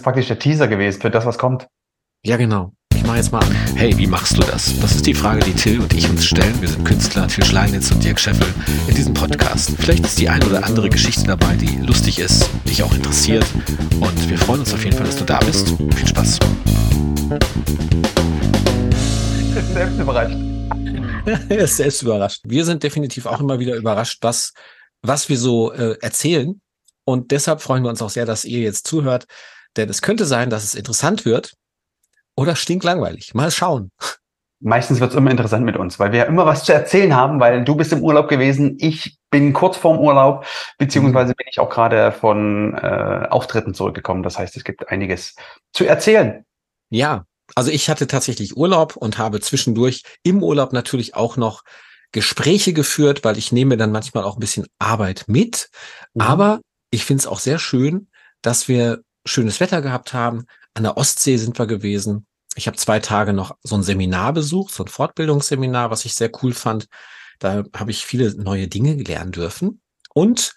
ist praktisch der Teaser gewesen für das, was kommt. Ja, genau. Ich mache jetzt mal an. Hey, wie machst du das? Das ist die Frage, die Till und ich uns stellen. Wir sind Künstler, Till Schleinitz und Dirk Scheffel in diesem Podcast. Vielleicht ist die ein oder andere Geschichte dabei, die lustig ist, dich auch interessiert. Und wir freuen uns auf jeden Fall, dass du da bist. Viel Spaß. Selbst überrascht. er ist selbst überrascht. Wir sind definitiv auch immer wieder überrascht, was, was wir so äh, erzählen. Und deshalb freuen wir uns auch sehr, dass ihr jetzt zuhört. Denn es könnte sein, dass es interessant wird oder stinklangweilig. Mal schauen. Meistens wird es immer interessant mit uns, weil wir ja immer was zu erzählen haben, weil du bist im Urlaub gewesen, ich bin kurz vorm Urlaub, beziehungsweise bin ich auch gerade von äh, Auftritten zurückgekommen. Das heißt, es gibt einiges zu erzählen. Ja, also ich hatte tatsächlich Urlaub und habe zwischendurch im Urlaub natürlich auch noch Gespräche geführt, weil ich nehme dann manchmal auch ein bisschen Arbeit mit. Mhm. Aber ich finde es auch sehr schön, dass wir schönes Wetter gehabt haben. An der Ostsee sind wir gewesen. Ich habe zwei Tage noch so ein Seminar besucht, so ein Fortbildungsseminar, was ich sehr cool fand. Da habe ich viele neue Dinge lernen dürfen. Und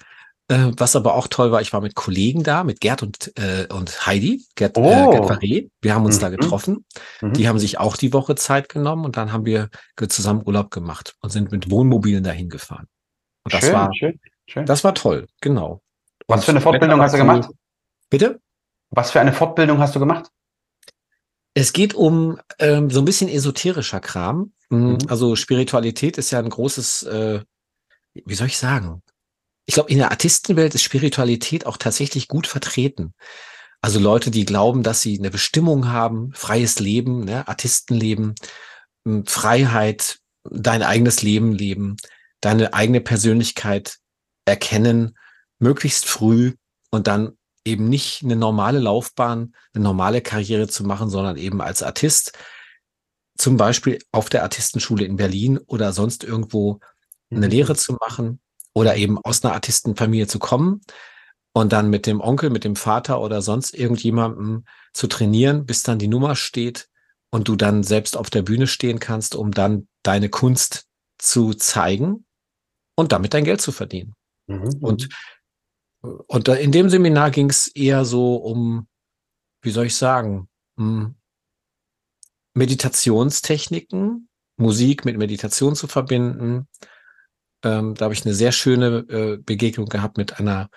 äh, was aber auch toll war, ich war mit Kollegen da, mit Gerd und, äh, und Heidi, Gerd, oh. äh, Gerd Faré. Wir haben uns mhm. da getroffen. Mhm. Die haben sich auch die Woche Zeit genommen und dann haben wir zusammen Urlaub gemacht und sind mit Wohnmobilen dahin gefahren. Und das schön, war, schön, schön. das war toll, genau. Was und für eine Fortbildung hast du gemacht? Bitte? Was für eine Fortbildung hast du gemacht? Es geht um ähm, so ein bisschen esoterischer Kram. Mhm. mhm. Also Spiritualität ist ja ein großes, äh, wie soll ich sagen? Ich glaube, in der Artistenwelt ist Spiritualität auch tatsächlich gut vertreten. Also Leute, die glauben, dass sie eine Bestimmung haben, freies Leben, ne, Artistenleben, Freiheit, dein eigenes Leben leben, deine eigene Persönlichkeit erkennen, möglichst früh und dann eben nicht eine normale Laufbahn, eine normale Karriere zu machen, sondern eben als Artist, zum Beispiel auf der Artistenschule in Berlin oder sonst irgendwo eine mhm. Lehre zu machen oder eben aus einer Artistenfamilie zu kommen und dann mit dem Onkel, mit dem Vater oder sonst irgendjemandem zu trainieren, bis dann die Nummer steht und du dann selbst auf der Bühne stehen kannst, um dann deine Kunst zu zeigen und damit dein Geld zu verdienen. Mhm. Und Und in dem Seminar ging es eher so um, wie soll ich sagen, hm, Meditationstechniken, Musik mit Meditation zu verbinden. Ähm, da habe ich eine sehr schöne äh, Begegnung gehabt mit einer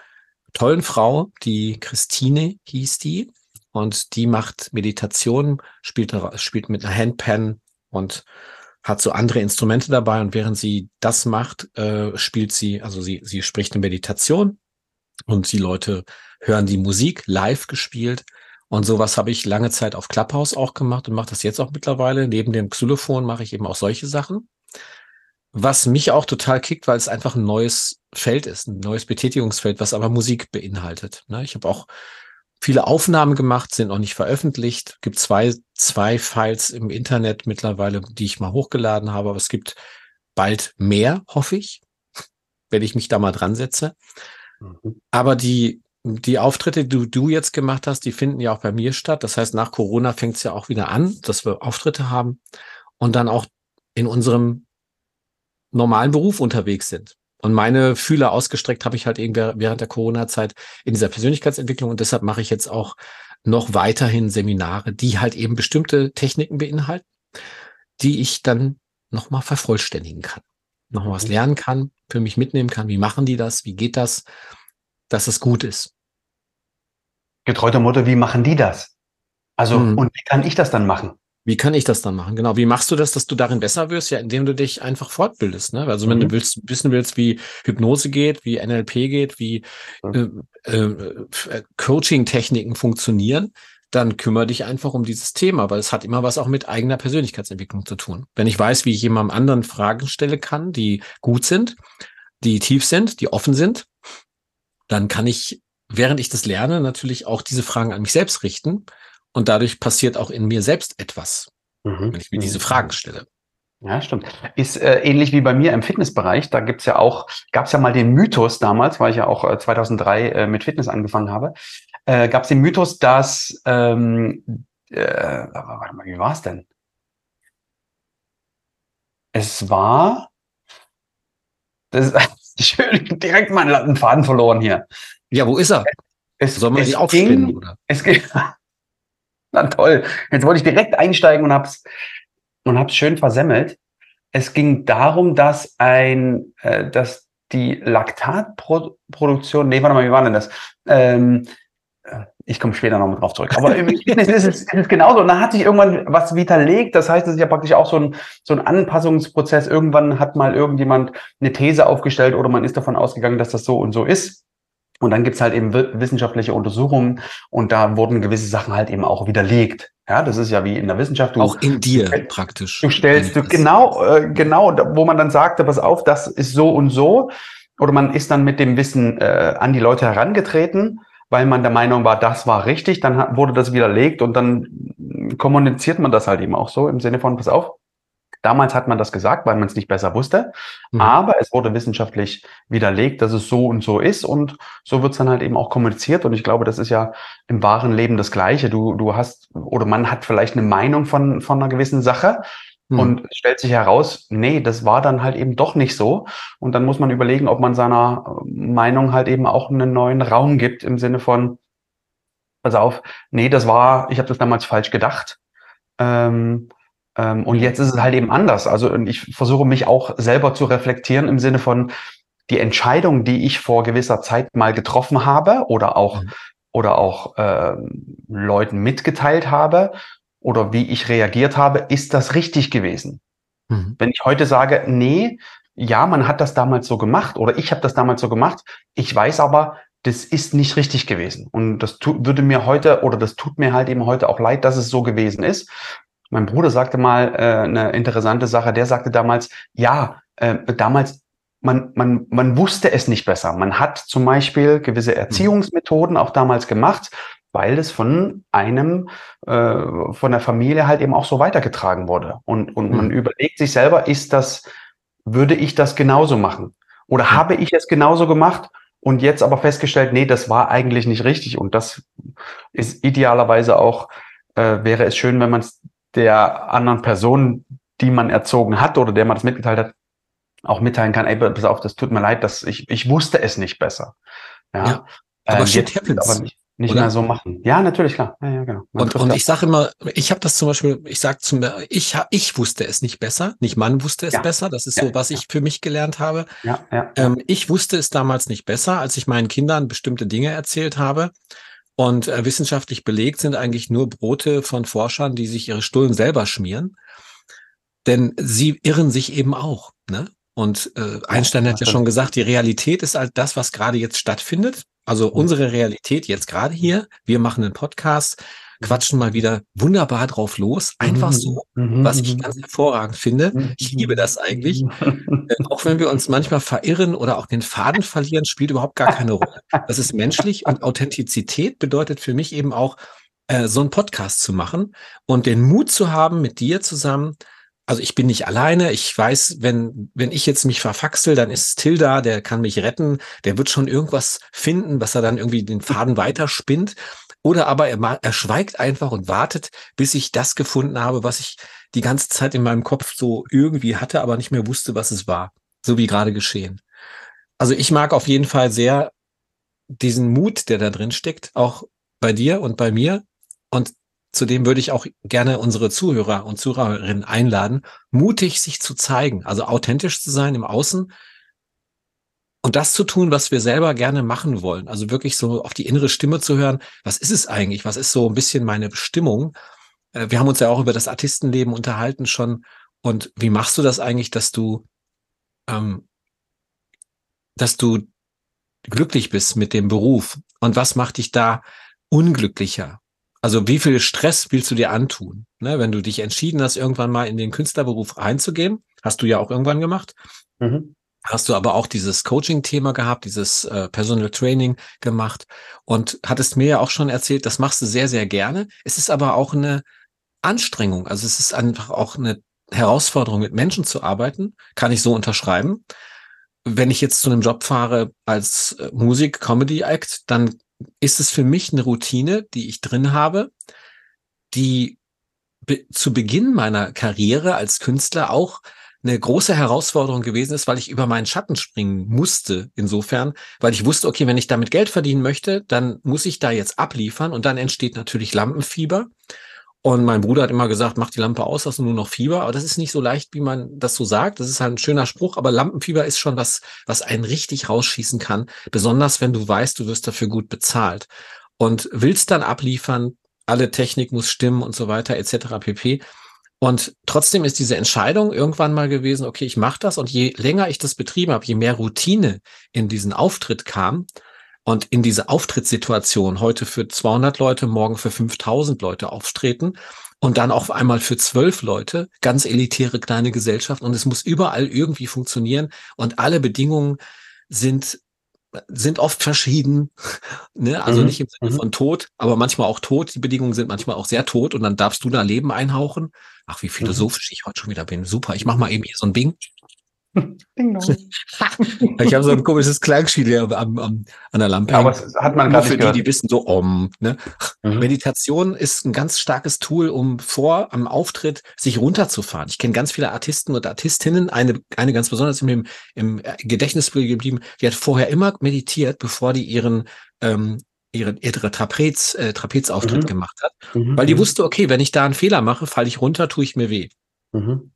tollen Frau, die Christine hieß die. Und die macht Meditation, spielt, spielt mit einer Handpan und hat so andere Instrumente dabei. Und während sie das macht, äh, spielt sie, also sie, sie spricht eine Meditation und die Leute hören die Musik live gespielt. Und sowas habe ich lange Zeit auf Clubhouse auch gemacht und mache das jetzt auch mittlerweile. Neben dem Xylophon mache ich eben auch solche Sachen. Was mich auch total kickt, weil es einfach ein neues Feld ist, ein neues Betätigungsfeld, was aber Musik beinhaltet. Ne? Ich habe auch viele Aufnahmen gemacht, sind noch nicht veröffentlicht. Gibt zwei, zwei Files im Internet mittlerweile, die ich mal hochgeladen habe, aber es gibt bald mehr, hoffe ich, wenn ich mich da mal dran setze. Mhm. Aber die, die Auftritte, die du, jetzt gemacht hast, die finden ja auch bei mir statt. Das heißt, nach Corona fängt es ja auch wieder an, dass wir Auftritte haben und dann auch in unserem normalen Beruf unterwegs sind. Und meine Fühler ausgestreckt habe ich halt irgendwie während der Corona-Zeit in dieser Persönlichkeitsentwicklung und deshalb mache ich jetzt auch noch weiterhin Seminare, die halt eben bestimmte Techniken beinhalten, die ich dann nochmal vervollständigen kann noch was mhm. lernen kann, für mich mitnehmen kann. Wie machen die das? Wie geht das? Dass es gut ist. Getreu der Motto, wie machen die das? Also, mhm. und wie kann ich das dann machen? Wie kann ich das dann machen? Genau. Wie machst du das, dass du darin besser wirst? Ja, indem du dich einfach fortbildest. Ne? Also, wenn mhm. du willst, wissen willst, wie Hypnose geht, wie NLP geht, wie mhm. äh, äh, Coaching-Techniken funktionieren, dann kümmere dich einfach um dieses Thema, weil es hat immer was auch mit eigener Persönlichkeitsentwicklung zu tun. Wenn ich weiß, wie ich jemandem anderen Fragen stellen kann, die gut sind, die tief sind, die offen sind, dann kann ich, während ich das lerne, natürlich auch diese Fragen an mich selbst richten. Und dadurch passiert auch in mir selbst etwas, mhm. wenn ich mir diese mhm. Fragen stelle. Ja, stimmt. Ist äh, ähnlich wie bei mir im Fitnessbereich. Da gibt's ja auch, gab's ja mal den Mythos damals, weil ich ja auch äh, 2003 äh, mit Fitness angefangen habe, äh, gab's den Mythos, dass, ähm, äh, warte mal, wie war's denn? Es war, das ist schön, direkt meinen Faden verloren hier. Ja, wo ist er? Es, Soll man es die aufspinnen, oder? Es ging, na toll. Jetzt wollte ich direkt einsteigen und hab's, und hab's schön versemmelt. Es ging darum, dass ein, äh, dass die Laktatproduktion, nee, warte mal, wie war denn das? Ähm, äh, ich komme später noch mal drauf zurück. Aber im Fitness ist es, ist es genauso. Und da hat sich irgendwann was widerlegt. Das heißt, es ist ja praktisch auch so ein, so ein Anpassungsprozess. Irgendwann hat mal irgendjemand eine These aufgestellt oder man ist davon ausgegangen, dass das so und so ist. Und dann gibt's halt eben wissenschaftliche Untersuchungen und da wurden gewisse Sachen halt eben auch widerlegt. Ja, das ist ja wie in der Wissenschaft. Du, auch in dir praktisch. Du stellst du genau, äh, genau, wo man dann sagte, pass auf, das ist so und so. Oder man ist dann mit dem Wissen äh, an die Leute herangetreten, weil man der Meinung war, das war richtig. Dann wurde das widerlegt und dann kommuniziert man das halt eben auch so im Sinne von, pass auf, Damals hat man das gesagt, weil man es nicht besser wusste. Mhm. Aber es wurde wissenschaftlich widerlegt, dass es so und so ist. Und so wird es dann halt eben auch kommuniziert. Und ich glaube, das ist ja im wahren Leben das Gleiche. Du, du hast, oder man hat vielleicht eine Meinung von, von einer gewissen Sache. Mhm. Und es stellt sich heraus, nee, das war dann halt eben doch nicht so. Und dann muss man überlegen, ob man seiner Meinung halt eben auch einen neuen Raum gibt im Sinne von, pass auf, nee, das war, ich habe das damals falsch gedacht. Ähm, ähm, und jetzt ist es halt eben anders. Also ich versuche mich auch selber zu reflektieren im Sinne von die Entscheidung, die ich vor gewisser Zeit mal getroffen habe oder auch mhm. oder auch äh, Leuten mitgeteilt habe oder wie ich reagiert habe, ist das richtig gewesen? Mhm. Wenn ich heute sage, nee, ja, man hat das damals so gemacht oder ich habe das damals so gemacht, ich weiß aber, das ist nicht richtig gewesen. Und das würde mir heute oder das tut mir halt eben heute auch leid, dass es so gewesen ist. Mein Bruder sagte mal äh, eine interessante Sache. Der sagte damals, ja, äh, damals man, man, man wusste es nicht besser. Man hat zum Beispiel gewisse mhm. Erziehungsmethoden auch damals gemacht, weil es von einem, äh, von der Familie halt eben auch so weitergetragen wurde. Und, und man mhm. überlegt sich selber, ist das, würde ich das genauso machen? Oder mhm. habe ich es genauso gemacht? Und jetzt aber festgestellt, nee, das war eigentlich nicht richtig. Und das ist idealerweise auch, äh, wäre es schön, wenn man es der anderen Person, die man erzogen hat oder der man das mitgeteilt hat, auch mitteilen kann, ey, pass auf, das tut mir leid, dass ich, ich wusste es nicht besser. Ja. ja aber ähm, shit happens. Aber nicht, nicht mehr so machen. Ja, natürlich, klar. Ja, ja, genau. und, und ich sage immer, ich habe das zum Beispiel, ich sage zum ich, ich wusste es nicht besser, nicht man wusste es ja. besser. Das ist so, was ich für mich gelernt habe. Ja, ja, ähm, ich wusste es damals nicht besser, als ich meinen Kindern bestimmte Dinge erzählt habe. Und äh, wissenschaftlich belegt sind eigentlich nur Brote von Forschern, die sich ihre Stullen selber schmieren. Denn sie irren sich eben auch. Ne? Und äh, Einstein ja, hat ja schon gesagt, die Realität ist halt das, was gerade jetzt stattfindet. Also mhm. unsere Realität jetzt gerade hier. Wir machen einen Podcast quatschen mal wieder wunderbar drauf los. Einfach so, mhm. was ich ganz hervorragend finde. Ich liebe das eigentlich. äh, auch wenn wir uns manchmal verirren oder auch den Faden verlieren, spielt überhaupt gar keine Rolle. Das ist menschlich und Authentizität bedeutet für mich eben auch, äh, so einen Podcast zu machen und den Mut zu haben, mit dir zusammen also ich bin nicht alleine. Ich weiß, wenn, wenn ich jetzt mich verfaxel, dann ist Till da, der kann mich retten. Der wird schon irgendwas finden, was er dann irgendwie den Faden weiterspinnt. Oder aber er, er schweigt einfach und wartet, bis ich das gefunden habe, was ich die ganze Zeit in meinem Kopf so irgendwie hatte, aber nicht mehr wusste, was es war. So wie gerade geschehen. Also ich mag auf jeden Fall sehr diesen Mut, der da drin steckt, auch bei dir und bei mir. Und zudem würde ich auch gerne unsere Zuhörer und Zuhörerinnen einladen, mutig sich zu zeigen, also authentisch zu sein im Außen, und das zu tun, was wir selber gerne machen wollen. Also wirklich so auf die innere Stimme zu hören. Was ist es eigentlich? Was ist so ein bisschen meine Bestimmung? Äh, wir haben uns ja auch über das Artistenleben unterhalten schon. Und wie machst du das eigentlich, dass du, ähm, dass du glücklich bist mit dem Beruf? Und was macht dich da unglücklicher? Also wie viel Stress willst du dir antun? Ne, wenn du dich entschieden hast, irgendwann mal in den Künstlerberuf einzugehen, hast du ja auch irgendwann gemacht. Mhm hast du aber auch dieses Coaching-Thema gehabt, dieses äh, Personal Training gemacht und hattest mir ja auch schon erzählt, das machst du sehr, sehr gerne. Es ist aber auch eine Anstrengung. Also es ist einfach auch eine Herausforderung, mit Menschen zu arbeiten. Kann ich so unterschreiben. Wenn ich jetzt zu einem Job fahre als äh, Musik, Comedy Act, dann ist es für mich eine Routine, die ich drin habe, die be zu Beginn meiner Karriere als Künstler auch eine große Herausforderung gewesen ist, weil ich über meinen Schatten springen musste. Insofern, weil ich wusste, okay, wenn ich damit Geld verdienen möchte, dann muss ich da jetzt abliefern und dann entsteht natürlich Lampenfieber. Und mein Bruder hat immer gesagt, mach die Lampe aus, hast du nur noch Fieber. Aber das ist nicht so leicht, wie man das so sagt. Das ist halt ein schöner Spruch, aber Lampenfieber ist schon was, was einen richtig rausschießen kann. Besonders wenn du weißt, du wirst dafür gut bezahlt. Und willst dann abliefern, alle Technik muss stimmen und so weiter, etc. pp. Und trotzdem ist diese Entscheidung irgendwann mal gewesen, okay, ich mache das. Und je länger ich das betrieben habe, je mehr Routine in diesen Auftritt kam, und in diese Auftrittssituation heute für 200 Leute, morgen für 5000 Leute auftreten und dann auf einmal für zwölf Leute, ganz elitäre kleine Gesellschaft und es muss überall irgendwie funktionieren und alle Bedingungen sind sind oft verschieden, ne? also mhm. nicht im Sinne mhm. von tot, aber manchmal auch tot. Die Bedingungen sind manchmal auch sehr tot und dann darfst du da Leben einhauchen. Ach, wie mhm. philosophisch mhm. ich heute schon wieder bin. Super, ich mache mal eben hier so ein Bing. ich habe so ein komisches Klangspiel hier am, am, an der Lampe. Ja, aber das hat man gerade für die, die wissen so um. Ne? Mhm. Meditation ist ein ganz starkes Tool, um vor am Auftritt sich runterzufahren. Ich kenne ganz viele Artisten und Artistinnen, eine, eine ganz besonders im, im Gedächtnis geblieben, die hat vorher immer meditiert, bevor die ihren ähm, ihre, ihre Trapez, äh, Trapezauftritt mhm. gemacht hat, mhm. weil die mhm. wusste, okay, wenn ich da einen Fehler mache, falle ich runter, tue ich mir weh. Mhm.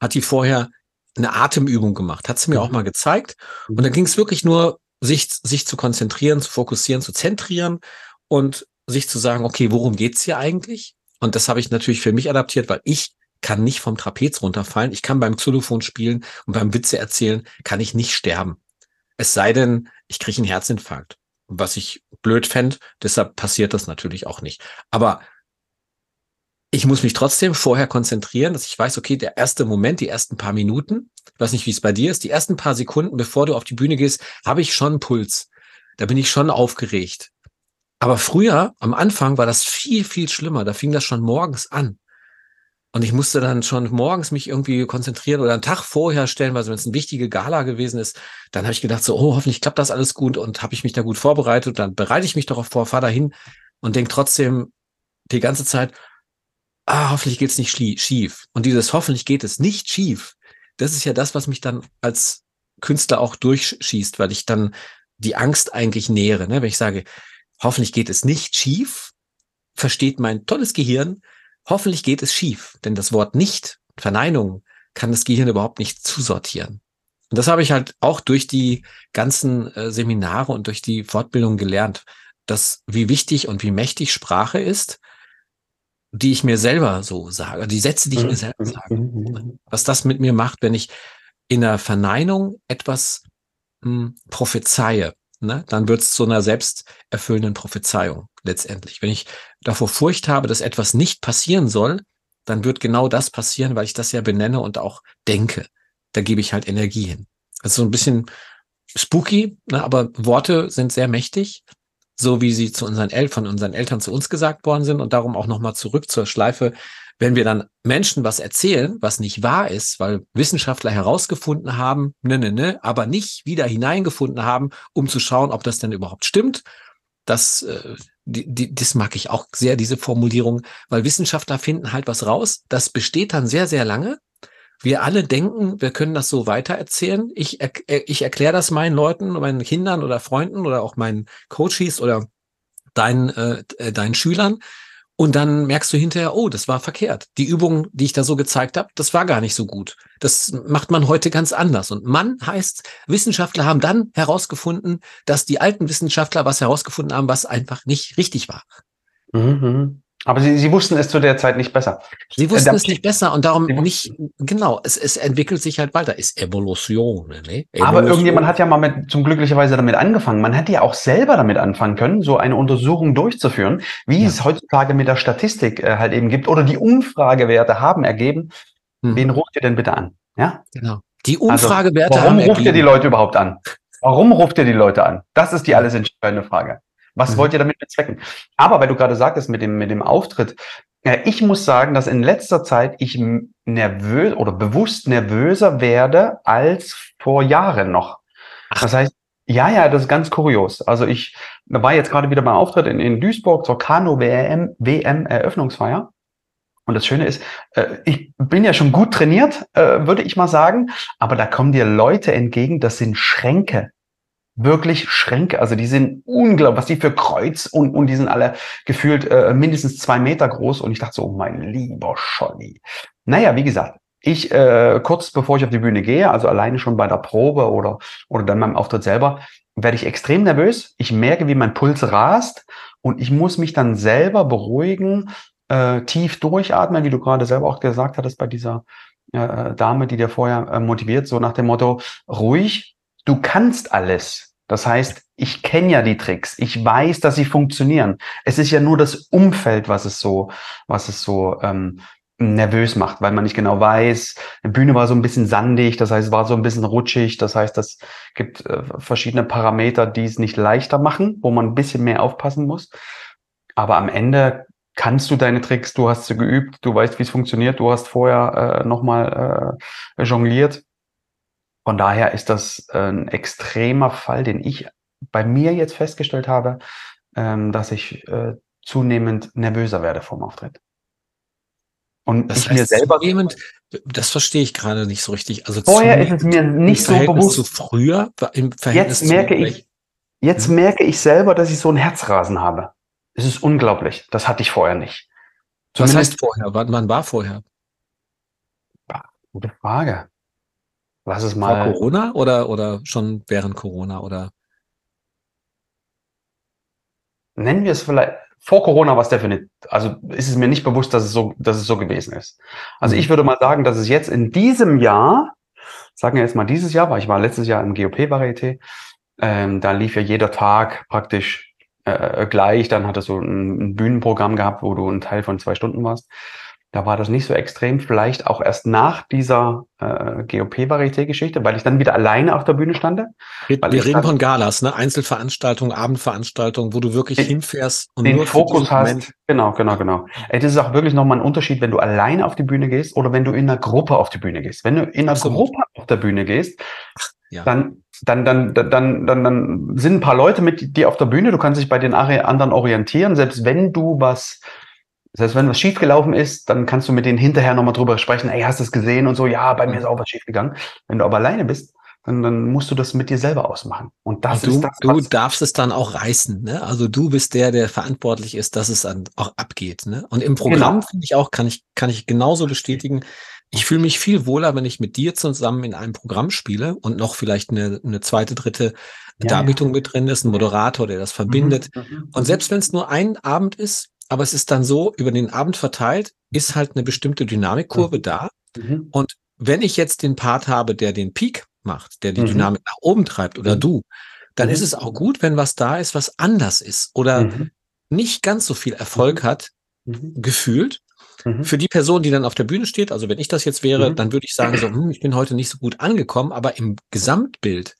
Hat die vorher eine Atemübung gemacht, hat sie mir auch mhm. mal gezeigt. Und dann ging es wirklich nur, sich, sich zu konzentrieren, zu fokussieren, zu zentrieren und sich zu sagen, okay, worum geht's hier eigentlich? Und das habe ich natürlich für mich adaptiert, weil ich kann nicht vom Trapez runterfallen. Ich kann beim Xylophon spielen und beim Witze erzählen, kann ich nicht sterben. Es sei denn, ich kriege einen Herzinfarkt. Was ich blöd fände, deshalb passiert das natürlich auch nicht. Aber ich muss mich trotzdem vorher konzentrieren, dass ich weiß, okay, der erste Moment, die ersten paar Minuten, ich weiß nicht, wie es bei dir ist, die ersten paar Sekunden, bevor du auf die Bühne gehst, habe ich schon einen Puls. Da bin ich schon aufgeregt. Aber früher, am Anfang, war das viel, viel schlimmer. Da fing das schon morgens an. Und ich musste dann schon morgens mich irgendwie konzentrieren oder einen Tag vorher stellen, weil wenn es eine wichtige Gala gewesen ist, dann habe ich gedacht, so, oh, hoffentlich klappt das alles gut und habe ich mich da gut vorbereitet. Dann bereite ich mich darauf vor, fahre dahin und denke trotzdem die ganze Zeit, ah, hoffentlich geht's nicht schief. Und dieses hoffentlich geht es nicht schief, das ist ja das, was mich dann als Künstler auch durchschießt, weil ich dann die Angst eigentlich nähere. Ne? Wenn ich sage, hoffentlich geht es nicht schief, versteht mein tolles Gehirn, hoffentlich geht es schief. Denn das Wort nicht, Verneinung, kann das Gehirn überhaupt nicht zusortieren. Und das habe ich halt auch durch die ganzen äh, Seminare und durch die Fortbildung gelernt, dass wie wichtig und wie mächtig Sprache ist die ich mir selber so sage, die Sätze, die ich mir mhm. selber sage. Mhm. Was das mit mir macht, wenn ich in der Verneinung etwas hm, prophezeie, ne, dann wird es zu einer selbsterfüllenden Prophezeiung letztendlich. Wenn ich davor Furcht habe, dass etwas nicht passieren soll, dann wird genau das passieren, weil ich das ja benenne und auch denke. Da gebe ich halt Energie hin. Also so ein bisschen spooky, ne, aber Worte sind sehr mächtig so wie sie zu unseren El von unseren Eltern zu uns gesagt worden sind und darum auch nochmal zurück zur Schleife, wenn wir dann Menschen was erzählen, was nicht wahr ist, weil Wissenschaftler herausgefunden haben, ne, ne, ne, aber nicht wieder hineingefunden haben, um zu schauen, ob das denn überhaupt stimmt. Das, äh, die, die, das mag ich auch sehr, diese Formulierung, weil Wissenschaftler finden halt was raus. Das besteht dann sehr, sehr lange wir alle denken, wir können das so weitererzählen. Ich, er, ich erkläre das meinen Leuten, meinen Kindern oder Freunden oder auch meinen Coaches oder deinen, äh, äh, deinen Schülern. Und dann merkst du hinterher, oh, das war verkehrt. Die Übung, die ich da so gezeigt habe, das war gar nicht so gut. Das macht man heute ganz anders. Und Mann heißt, Wissenschaftler haben dann herausgefunden, dass die alten Wissenschaftler was herausgefunden haben, was einfach nicht richtig war. Mhm. Aber sie, sie wussten es zu der Zeit nicht besser. Sie wussten äh, es nicht besser und darum nicht, genau, es, es entwickelt sich halt weiter. Ist Evolution, ne? Evolution. Aber irgendjemand hat ja mal mit, zum glücklicherweise damit angefangen. Man hätte ja auch selber damit anfangen können, so eine Untersuchung durchzuführen, wie ja. es heutzutage mit der Statistik äh, halt eben gibt oder die Umfragewerte haben ergeben. Hm. Wen ruft ihr denn bitte an? Ja? Genau. Die also, Umfragewerte also, warum haben ruft ergeben. ihr die Leute überhaupt an? Warum ruft ihr die Leute an? Das ist die alles entscheidende Frage. Was mhm. wollt ihr damit bezwecken? Aber weil du gerade sagtest mit dem, mit dem Auftritt, ja, ich muss sagen, dass in letzter Zeit ich nervös oder bewusst nervöser werde als vor Jahren noch. Das heißt, ja, ja, das ist ganz kurios. Also ich war jetzt gerade wieder beim Auftritt in, in Duisburg zur Kano WM, WM Eröffnungsfeier. Und das Schöne ist, äh, ich bin ja schon gut trainiert, äh, würde ich mal sagen, aber da kommen dir Leute entgegen, das sind Schränke. Wirklich Schränke. Also die sind unglaublich, was die für Kreuz und, und die sind alle gefühlt äh, mindestens zwei Meter groß. Und ich dachte so, oh mein lieber Scholli. Naja, wie gesagt, ich äh, kurz bevor ich auf die Bühne gehe, also alleine schon bei der Probe oder, oder dann beim Auftritt selber, werde ich extrem nervös. Ich merke, wie mein Puls rast und ich muss mich dann selber beruhigen, äh, tief durchatmen, wie du gerade selber auch gesagt hattest bei dieser äh, Dame, die dir vorher äh, motiviert, so nach dem Motto, ruhig, du kannst alles. Das heißt, ich kenne ja die Tricks, ich weiß, dass sie funktionieren. Es ist ja nur das Umfeld, was es so, was es so ähm, nervös macht, weil man nicht genau weiß. Die Bühne war so ein bisschen sandig, das heißt, es war so ein bisschen rutschig. Das heißt, es gibt äh, verschiedene Parameter, die es nicht leichter machen, wo man ein bisschen mehr aufpassen muss. Aber am Ende kannst du deine Tricks, du hast sie geübt, du weißt, wie es funktioniert, du hast vorher äh, nochmal äh, jongliert. Von daher ist das äh, ein extremer Fall, den ich bei mir jetzt festgestellt habe, ähm, dass ich äh, zunehmend nervöser werde vom Auftritt. Und das ich heißt, mir selber. Zunehmend, das verstehe ich gerade nicht so richtig. Also vorher ist es mir nicht so bewusst. Zu früher im Verhältnis jetzt merke ich, jetzt mhm. merke ich selber, dass ich so einen Herzrasen habe. Es ist unglaublich. Das hatte ich vorher nicht. Zumindest, Was heißt vorher? Wann war vorher? Gute Frage. Was ist mal. Vor Corona oder, oder schon während Corona oder? Nennen wir es vielleicht, vor Corona war es definitiv, also ist es mir nicht bewusst, dass es so, dass es so gewesen ist. Also mhm. ich würde mal sagen, dass es jetzt in diesem Jahr, sagen wir jetzt mal dieses Jahr, weil ich war letztes Jahr im GOP-Varieté, ähm, da lief ja jeder Tag praktisch äh, gleich, dann hattest du ein, ein Bühnenprogramm gehabt, wo du ein Teil von zwei Stunden warst. Da war das nicht so extrem, vielleicht auch erst nach dieser äh, GOP-Varieté-Geschichte, weil ich dann wieder alleine auf der Bühne stande. Wir, wir reden von Galas, ne? Einzelveranstaltungen, Abendveranstaltungen, wo du wirklich den, hinfährst und den nur Fokus hast. Moment. Genau, genau, genau. Ey, das ist auch wirklich nochmal ein Unterschied, wenn du alleine auf die Bühne gehst oder wenn du in einer Gruppe auf die Bühne gehst. Wenn du in einer Absolut. Gruppe auf der Bühne gehst, ja. dann, dann, dann, dann, dann, dann sind ein paar Leute mit dir auf der Bühne, du kannst dich bei den anderen orientieren, selbst wenn du was das heißt, wenn was schiefgelaufen ist, dann kannst du mit denen hinterher nochmal drüber sprechen, ey, hast du es gesehen und so, ja, bei mir ist auch was schiefgegangen. Wenn du aber alleine bist, dann, dann musst du das mit dir selber ausmachen. Und das und du, ist das. Du darfst es dann auch reißen, ne? Also du bist der, der verantwortlich ist, dass es dann auch abgeht, ne? Und im Programm genau. finde ich auch, kann ich, kann ich genauso bestätigen. Ich fühle mich viel wohler, wenn ich mit dir zusammen in einem Programm spiele und noch vielleicht eine, eine zweite, dritte ja, Darbietung ja. mit drin ist, ein Moderator, der das verbindet. Mhm, mhm und mhm. selbst wenn es nur ein Abend ist, aber es ist dann so, über den Abend verteilt, ist halt eine bestimmte Dynamikkurve mhm. da. Mhm. Und wenn ich jetzt den Part habe, der den Peak macht, der die mhm. Dynamik nach oben treibt oder mhm. du, dann ist mhm. es auch gut, wenn was da ist, was anders ist oder mhm. nicht ganz so viel Erfolg hat, gefühlt. Für die Person, die dann auf der Bühne steht, also wenn ich das jetzt wäre, dann würde ich sagen, so, hm, ich bin heute nicht so gut angekommen, aber im Gesamtbild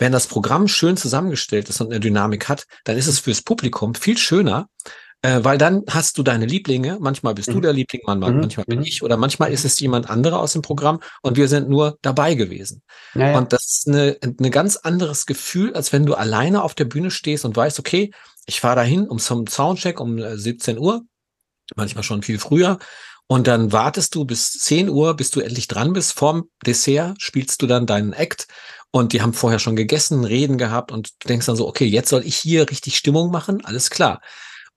wenn das Programm schön zusammengestellt ist und eine Dynamik hat, dann ist es fürs Publikum viel schöner, äh, weil dann hast du deine Lieblinge. Manchmal bist mhm. du der Liebling, manchmal, mhm. manchmal bin mhm. ich oder manchmal ist es jemand anderer aus dem Programm und wir sind nur dabei gewesen. Ja, ja. Und das ist eine, eine ganz anderes Gefühl, als wenn du alleine auf der Bühne stehst und weißt, okay, ich fahre dahin um zum Soundcheck um 17 äh, Uhr, manchmal schon viel früher. Und dann wartest du bis 10 Uhr, bis du endlich dran bist. Vorm Dessert spielst du dann deinen Act und die haben vorher schon gegessen, Reden gehabt und du denkst dann so, okay, jetzt soll ich hier richtig Stimmung machen, alles klar.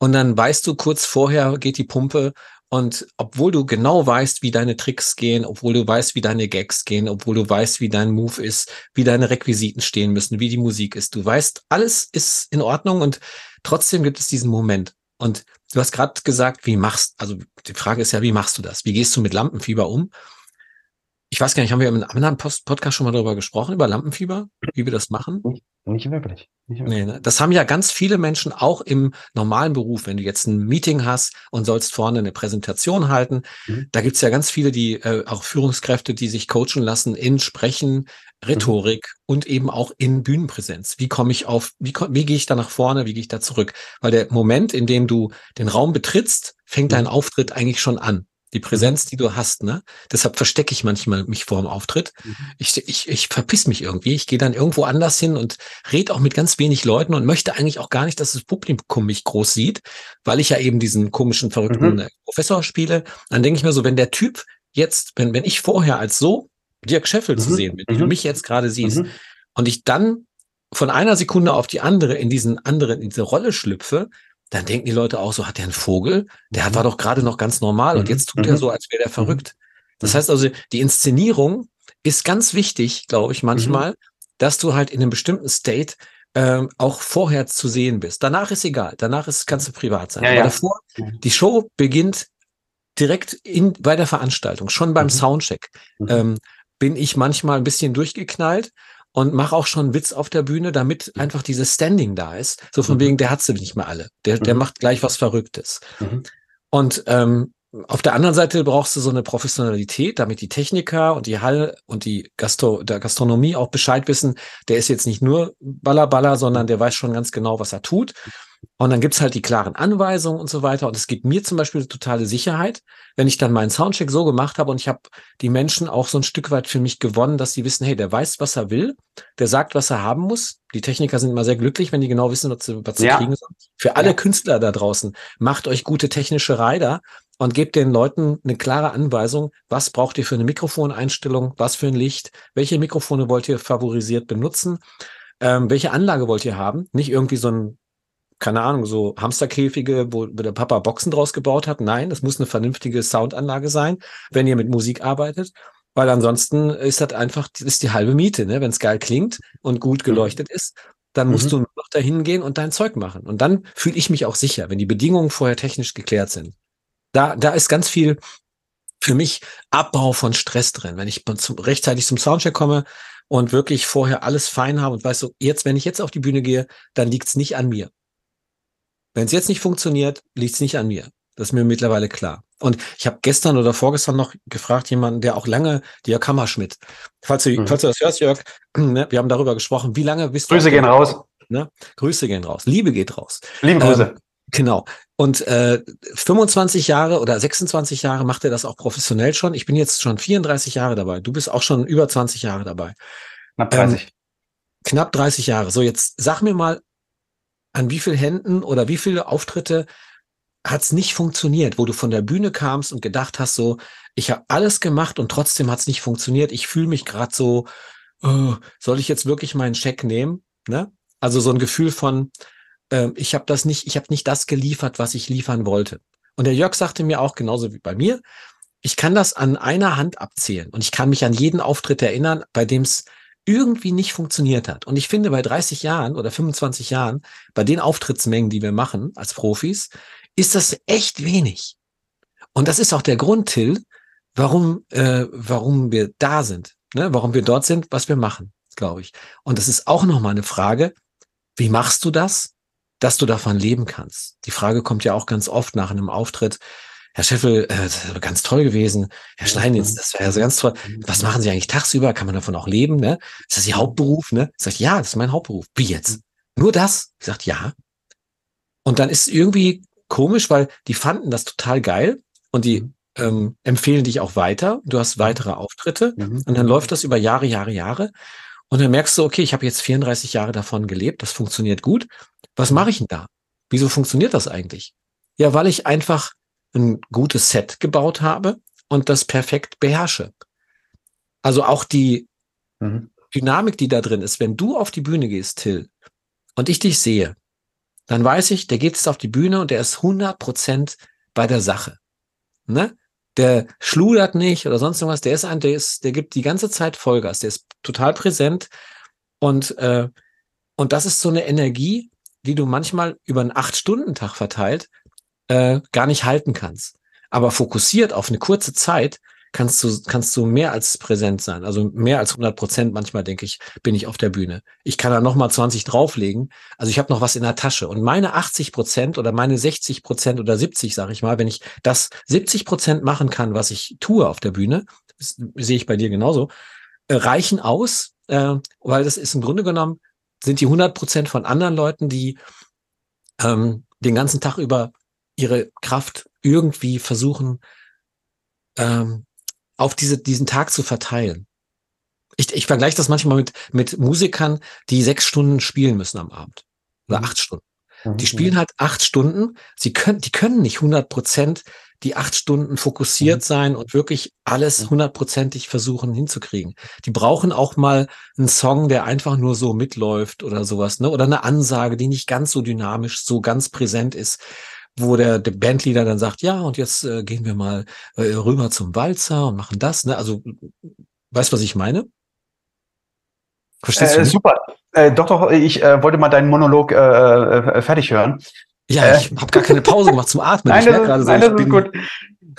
Und dann weißt du, kurz vorher geht die Pumpe und obwohl du genau weißt, wie deine Tricks gehen, obwohl du weißt, wie deine Gags gehen, obwohl du weißt, wie dein Move ist, wie deine Requisiten stehen müssen, wie die Musik ist, du weißt, alles ist in Ordnung und trotzdem gibt es diesen Moment. Und du hast gerade gesagt, wie machst, also die Frage ist ja, wie machst du das? Wie gehst du mit Lampenfieber um? Ich weiß gar nicht, haben wir im anderen Post Podcast schon mal darüber gesprochen, über Lampenfieber, wie wir das machen? Nicht, wirklich. Nicht wirklich. Nee, ne? Das haben ja ganz viele Menschen auch im normalen Beruf. Wenn du jetzt ein Meeting hast und sollst vorne eine Präsentation halten, mhm. da gibt's ja ganz viele, die äh, auch Führungskräfte, die sich coachen lassen in Sprechen, Rhetorik mhm. und eben auch in Bühnenpräsenz. Wie komme ich auf, wie, wie gehe ich da nach vorne, wie gehe ich da zurück? Weil der Moment, in dem du den Raum betrittst, fängt mhm. dein Auftritt eigentlich schon an. Die Präsenz, die du hast, ne? Deshalb verstecke ich manchmal mich vor dem Auftritt. Mhm. Ich, ich, ich verpiss mich irgendwie. Ich gehe dann irgendwo anders hin und rede auch mit ganz wenig Leuten und möchte eigentlich auch gar nicht, dass das Publikum mich groß sieht, weil ich ja eben diesen komischen, verrückten Mhm. äh, Professor spiele. Dann denke ich mir so, wenn der Typ jetzt, wenn, wenn ich vorher als so Dirk Scheffel zu Mhm. sehen bin, wie du Mhm. mich jetzt gerade siehst, Mhm. und ich dann von einer Sekunde auf die andere in diesen anderen, in diese Rolle schlüpfe, dann denken die Leute auch so, hat der einen Vogel? Der hat, war doch gerade noch ganz normal und Mhm. jetzt tut er Mhm. so, als wäre der verrückt. Das Mhm. heißt also, die Inszenierung ist ganz wichtig, glaube ich, Mhm. manchmal, dass du halt in einem bestimmten State ähm, auch vorher zu sehen bist. Danach ist egal. Danach ist, kannst du privat sein. Ja, Aber ja. davor, Mhm. die Show beginnt direkt in, bei der Veranstaltung, schon beim Mhm. Soundcheck. Mhm. Ähm, bin ich manchmal ein bisschen durchgeknallt und mache auch schon Witz auf der Bühne, damit einfach dieses Standing da ist. So von Mhm. wegen, der hat sie nicht mehr alle. Der, der Mhm. macht gleich was Verrücktes. Mhm. Und ähm, auf der anderen Seite brauchst du so eine Professionalität, damit die Techniker und die Hall und die Gasto der Gastronomie auch Bescheid wissen, der ist jetzt nicht nur Ballerballer, sondern der weiß schon ganz genau, was er tut. Und dann gibt's halt die klaren Anweisungen und so weiter. Und es gibt mir zum Beispiel totale Sicherheit, wenn ich dann meinen Soundcheck so gemacht habe und ich habe die Menschen auch so ein Stück weit für mich gewonnen, dass sie wissen, hey, der weiß, was er will, der sagt, was er haben muss. Die Techniker sind immer sehr glücklich, wenn die genau wissen, was sie, was sie Ja. kriegen sollen. Für alle Ja. Künstler da draußen, macht euch gute technische Rider und gebt den Leuten eine klare Anweisung, was braucht ihr für eine Mikrofoneinstellung, was für ein Licht, welche Mikrofone wollt ihr favorisiert benutzen, ähm, welche Anlage wollt ihr haben, nicht irgendwie so ein keine Ahnung, so Hamsterkäfige, wo, wo der Papa Boxen draus gebaut hat. Nein, das muss eine vernünftige Soundanlage sein, wenn ihr mit Musik arbeitet. Weil ansonsten ist das einfach, ist die halbe Miete, ne? Wenn es geil klingt und gut geleuchtet ist, dann musst Mhm. du nur noch dahin gehen und dein Zeug machen. Und dann fühle ich mich auch sicher, wenn die Bedingungen vorher technisch geklärt sind. Da, da ist ganz viel für mich Abbau von Stress drin. Wenn ich zum, rechtzeitig zum Soundcheck komme und wirklich vorher alles fein habe und weiß so, jetzt, wenn ich jetzt auf die Bühne gehe, dann liegt's nicht an mir. Wenn es jetzt nicht funktioniert, liegt's nicht an mir. Das ist mir mittlerweile klar. Und ich habe gestern oder vorgestern noch gefragt, jemanden, der auch lange, Jörg Hammerschmidt, falls du, Mhm. falls du das hörst, Jörg, ne, wir haben darüber gesprochen, wie lange bist du. Grüße auf der- gehen raus. Ne? Grüße gehen raus. Liebe geht raus. Liebe Grüße. Ähm, Genau. Und äh, 25 Jahre oder 26 Jahre macht er das auch professionell schon. Ich bin jetzt schon 34 Jahre dabei. Du bist auch schon über 20 Jahre dabei. Knapp 30. Knapp 30 Jahre. So, jetzt sag mir mal, an wie viel Händen oder wie viele Auftritte hat's nicht funktioniert, wo du von der Bühne kamst und gedacht hast, so, ich habe alles gemacht und trotzdem hat's nicht funktioniert. Ich fühle mich gerade so, oh, soll ich jetzt wirklich meinen Scheck nehmen? Ne? Also so ein Gefühl von, ähm, ich habe das nicht, ich habe nicht das geliefert, was ich liefern wollte. Und der Jörg sagte mir auch genauso wie bei mir, ich kann das an einer Hand abzählen und ich kann mich an jeden Auftritt erinnern, bei dem es irgendwie nicht funktioniert hat. Und ich finde, bei 30 Jahren oder 25 Jahren, bei den Auftrittsmengen, die wir machen als Profis, ist das echt wenig. Und das ist auch der Grund, Till, warum, äh, warum wir da sind, ne? warum wir dort sind, was wir machen, glaube ich. Und das ist auch nochmal eine Frage, wie machst du das, dass du davon leben kannst? Die Frage kommt ja auch ganz oft nach einem Auftritt. Herr Scheffel, äh, das ist ganz toll gewesen. Herr Steinitz, das wäre ja so ganz toll. Was machen Sie eigentlich tagsüber? Kann man davon auch leben? Ne? Ist das Ihr Hauptberuf? Ne? Ich sage, ja, das ist mein Hauptberuf. Wie jetzt? Nur das? Ich sage, ja. Und dann ist es irgendwie komisch, weil die fanden das total geil und die ähm, empfehlen dich auch weiter. Du hast weitere Auftritte Mhm. und dann läuft das über Jahre, Jahre, Jahre. Und dann merkst du, okay, ich habe jetzt 34 Jahre davon gelebt, das funktioniert gut. Was mache ich denn da? Wieso funktioniert das eigentlich? Ja, weil ich einfach ein gutes Set gebaut habe und das perfekt beherrsche. Also auch die Mhm. Dynamik, die da drin ist, wenn du auf die Bühne gehst, Till, und ich dich sehe, dann weiß ich, der geht jetzt auf die Bühne und der ist 100 Prozent bei der Sache. Ne? Der schludert nicht oder sonst irgendwas. Der ist ein, der ist, der gibt die ganze Zeit Vollgas. Der ist total präsent und äh, und das ist so eine Energie, die du manchmal über einen acht-Stunden-Tag verteilt äh, gar nicht halten kannst. Aber fokussiert auf eine kurze Zeit kannst du, kannst du mehr als präsent sein. Also mehr als 100 Prozent. Manchmal denke ich, bin ich auf der Bühne. Ich kann da nochmal 20 drauflegen. Also ich habe noch was in der Tasche. Und meine 80 Prozent oder meine 60 Prozent oder 70, sage ich mal, wenn ich das 70 Prozent machen kann, was ich tue auf der Bühne, sehe ich bei dir genauso, äh, reichen aus, äh, weil das ist im Grunde genommen, sind die 100 Prozent von anderen Leuten, die ähm, den ganzen Tag über ihre Kraft irgendwie versuchen ähm, auf diese, diesen Tag zu verteilen. Ich, ich vergleiche das manchmal mit, mit Musikern, die sechs Stunden spielen müssen am Abend oder mhm. acht Stunden. Die spielen halt acht Stunden. Sie können, die können nicht 100 Prozent die acht Stunden fokussiert mhm. sein und wirklich alles hundertprozentig versuchen hinzukriegen. Die brauchen auch mal einen Song, der einfach nur so mitläuft oder sowas, ne? Oder eine Ansage, die nicht ganz so dynamisch, so ganz präsent ist, wo der, der Bandleader dann sagt, ja, und jetzt äh, gehen wir mal äh, rüber zum Walzer und machen das, ne? Also, weißt du, was ich meine? Verstehst äh, du? Super. Äh, doch, doch, ich äh, wollte mal deinen Monolog äh, äh fertig hören. Ja, äh, ich habe gar keine Pause gemacht zum Atmen. nein, das, ist, so, nein, das ist gut.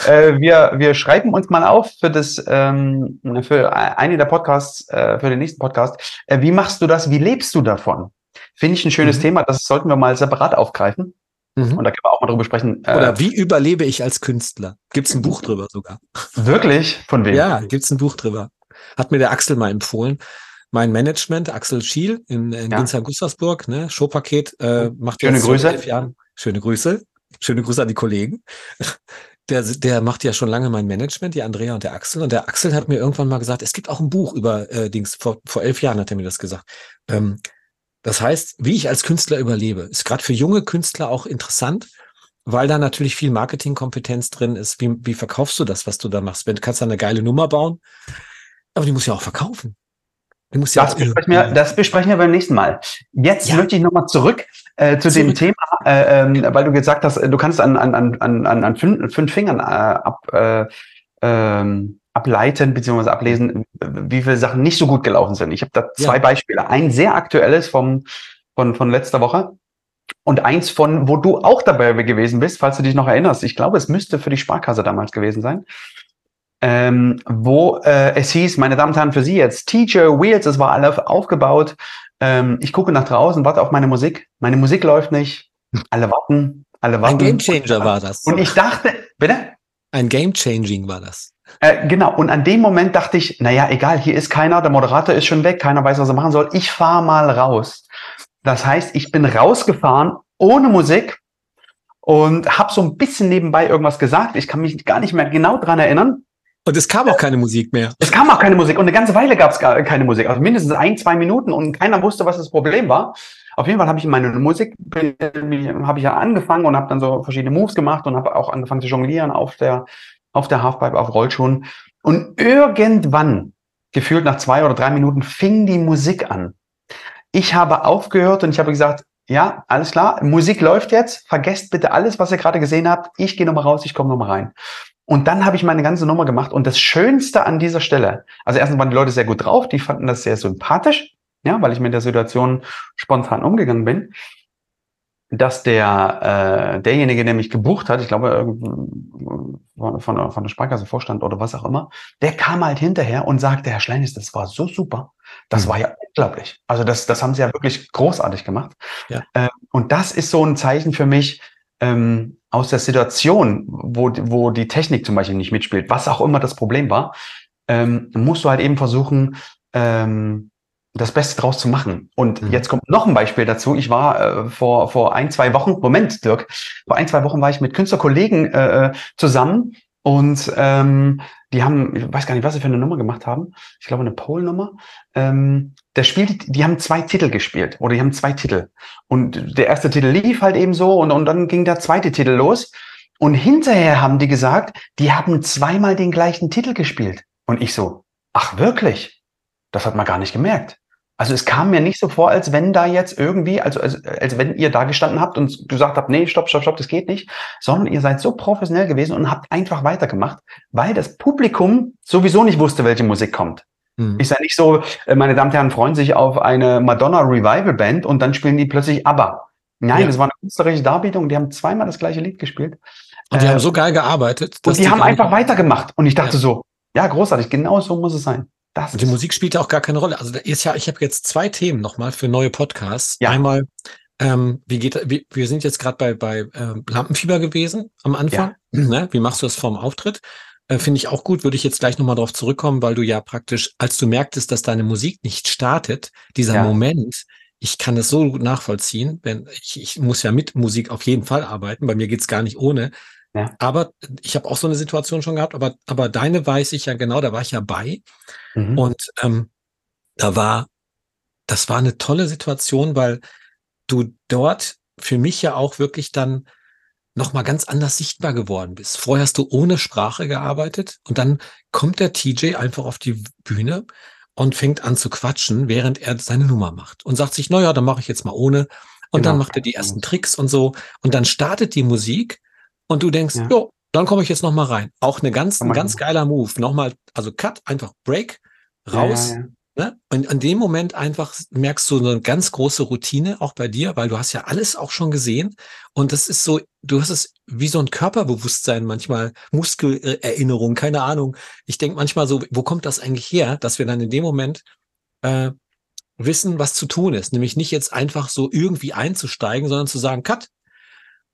Äh, wir, wir schreiben uns mal auf für das ähm, für eine der Podcasts, äh, für den nächsten Podcast. Äh, wie machst du das? Wie lebst du davon? Finde ich ein schönes mhm. Thema. Das sollten wir mal separat aufgreifen. Mhm. Und da können wir auch mal drüber sprechen. Äh, Oder wie überlebe ich als Künstler? Gibt's ein Buch drüber sogar. Wirklich? Von wem? Ja, gibt's ein Buch drüber. Hat mir der Axel mal empfohlen mein Management, Axel Schiel in, in ja. Ginzau-Gustavsburg, ne, Showpaket, äh, macht Schöne jetzt Grüße. elf Jahren. Schöne Grüße. Schöne Grüße an die Kollegen. Der, der macht ja schon lange mein Management, die Andrea und der Axel. Und der Axel hat mir irgendwann mal gesagt, es gibt auch ein Buch über äh, Dings, vor, vor elf Jahren hat er mir das gesagt. Ähm, das heißt, wie ich als Künstler überlebe. Ist gerade für junge Künstler auch interessant, weil da natürlich viel Marketingkompetenz drin ist. Wie, wie verkaufst du das, was du da machst? Wenn du kannst da eine geile Nummer bauen, aber die muss ja auch verkaufen. Das, ja besprechen wir, das besprechen wir beim nächsten Mal. Jetzt ja. möchte ich nochmal zurück äh, zu zurück. dem Thema, äh, ähm, weil du gesagt hast, du kannst an, an, an, an, an fünf, fünf Fingern äh, ab, äh, ähm, ableiten bzw. ablesen, wie viele Sachen nicht so gut gelaufen sind. Ich habe da zwei ja. Beispiele. Ein sehr aktuelles vom, von, von letzter Woche und eins von, wo du auch dabei gewesen bist, falls du dich noch erinnerst. Ich glaube, es müsste für die Sparkasse damals gewesen sein ähm, wo äh, es hieß, meine Damen und Herren, für Sie jetzt Teacher, Wheels, es war alles aufgebaut. Ähm, ich gucke nach draußen, warte auf meine Musik. Meine Musik läuft nicht. Alle warten, alle warten. Ein Gamechanger war das. Und ich dachte, bitte? Ein Gamechanging war das. Äh, genau, und an dem Moment dachte ich, naja, egal, hier ist keiner, der Moderator ist schon weg, keiner weiß, was er machen soll. Ich fahre mal raus. Das heißt, ich bin rausgefahren ohne Musik und habe so ein bisschen nebenbei irgendwas gesagt. Ich kann mich gar nicht mehr genau dran erinnern. Und es kam auch keine Musik mehr. Es kam auch keine Musik und eine ganze Weile gab es keine Musik, also mindestens ein, zwei Minuten und keiner wusste, was das Problem war. Auf jeden Fall habe ich meine Musik habe ich ja angefangen und habe dann so verschiedene Moves gemacht und habe auch angefangen zu jonglieren auf der auf der Halfpipe, auf Rollschuhen. Und irgendwann, gefühlt nach zwei oder drei Minuten, fing die Musik an. Ich habe aufgehört und ich habe gesagt, ja, alles klar, Musik läuft jetzt, vergesst bitte alles, was ihr gerade gesehen habt. Ich gehe nochmal raus, ich komme nochmal rein. Und dann habe ich meine ganze Nummer gemacht. Und das Schönste an dieser Stelle, also erstens waren die Leute sehr gut drauf, die fanden das sehr sympathisch, ja, weil ich mit der Situation spontan umgegangen bin, dass der äh, derjenige, der mich gebucht hat, ich glaube von, von, von der Sparkasse Vorstand oder was auch immer, der kam halt hinterher und sagte, Herr Schleinis, das war so super, das mhm. war ja unglaublich. Also das, das haben sie ja wirklich großartig gemacht. Ja. Äh, und das ist so ein Zeichen für mich, ähm, aus der Situation, wo, wo die Technik zum Beispiel nicht mitspielt, was auch immer das Problem war, ähm, musst du halt eben versuchen, ähm, das Beste draus zu machen. Und mhm. jetzt kommt noch ein Beispiel dazu. Ich war äh, vor, vor ein, zwei Wochen, Moment, Dirk, vor ein, zwei Wochen war ich mit Künstlerkollegen äh, zusammen und ähm, die haben, ich weiß gar nicht, was sie für eine Nummer gemacht haben. Ich glaube, eine Pole-Nummer. Ähm, der spielt, die haben zwei Titel gespielt oder die haben zwei Titel. Und der erste Titel lief halt eben so und, und dann ging der zweite Titel los. Und hinterher haben die gesagt, die haben zweimal den gleichen Titel gespielt. Und ich so, ach wirklich? Das hat man gar nicht gemerkt. Also es kam mir nicht so vor, als wenn da jetzt irgendwie, also als, als wenn ihr da gestanden habt und gesagt habt, nee, stopp, stopp, stopp, das geht nicht, sondern ihr seid so professionell gewesen und habt einfach weitergemacht, weil das Publikum sowieso nicht wusste, welche Musik kommt. Mhm. Ist ja nicht so, äh, meine Damen und Herren freuen sich auf eine Madonna Revival Band und dann spielen die plötzlich ABBA. Nein, ja. das war eine künstlerische Darbietung, die haben zweimal das gleiche Lied gespielt. Und die äh, haben so geil gearbeitet. Und die, die haben einfach weitergemacht. Und ich dachte ja. so, ja, großartig, genau so muss es sein. Das und die Musik spielt ja auch gar keine Rolle. Also ist ja, ich habe jetzt zwei Themen nochmal für neue Podcasts. Ja. Einmal, ähm, wie geht, wie, wir sind jetzt gerade bei bei äh, Lampenfieber gewesen am Anfang. Ja. Ne? Wie machst du das vorm Auftritt? Äh, Finde ich auch gut. Würde ich jetzt gleich nochmal drauf zurückkommen, weil du ja praktisch, als du merktest, dass deine Musik nicht startet, dieser ja. Moment, ich kann es so gut nachvollziehen, wenn ich, ich muss ja mit Musik auf jeden Fall arbeiten. Bei mir geht's gar nicht ohne Ja. Aber ich habe auch so eine Situation schon gehabt, aber, aber deine weiß ich ja genau, da war ich ja bei. Mhm. Und ähm, da war, das war eine tolle Situation, weil du dort für mich ja auch wirklich dann nochmal ganz anders sichtbar geworden bist. Vorher hast du ohne Sprache gearbeitet und dann kommt der TJ einfach auf die Bühne und fängt an zu quatschen, während er seine Nummer macht und sagt sich, naja, dann mache ich jetzt mal ohne. Und genau. dann macht er die ersten Tricks und so. Und dann startet die Musik und du denkst, ja, jo, dann komme ich jetzt nochmal rein. Auch eine ganz, ein ganz geiler Move. Nochmal, also Cut, einfach Break, raus, ja, ja, Ne? Und an dem Moment einfach merkst du eine ganz große Routine auch bei dir, weil du hast ja alles auch schon gesehen. Und das ist so, du hast es wie so ein Körperbewusstsein manchmal, Muskelerinnerung, keine Ahnung. Ich denke manchmal so, wo kommt das eigentlich her, dass wir dann in dem Moment äh, wissen, was zu tun ist. Nämlich nicht jetzt einfach so irgendwie einzusteigen, sondern zu sagen, Cut,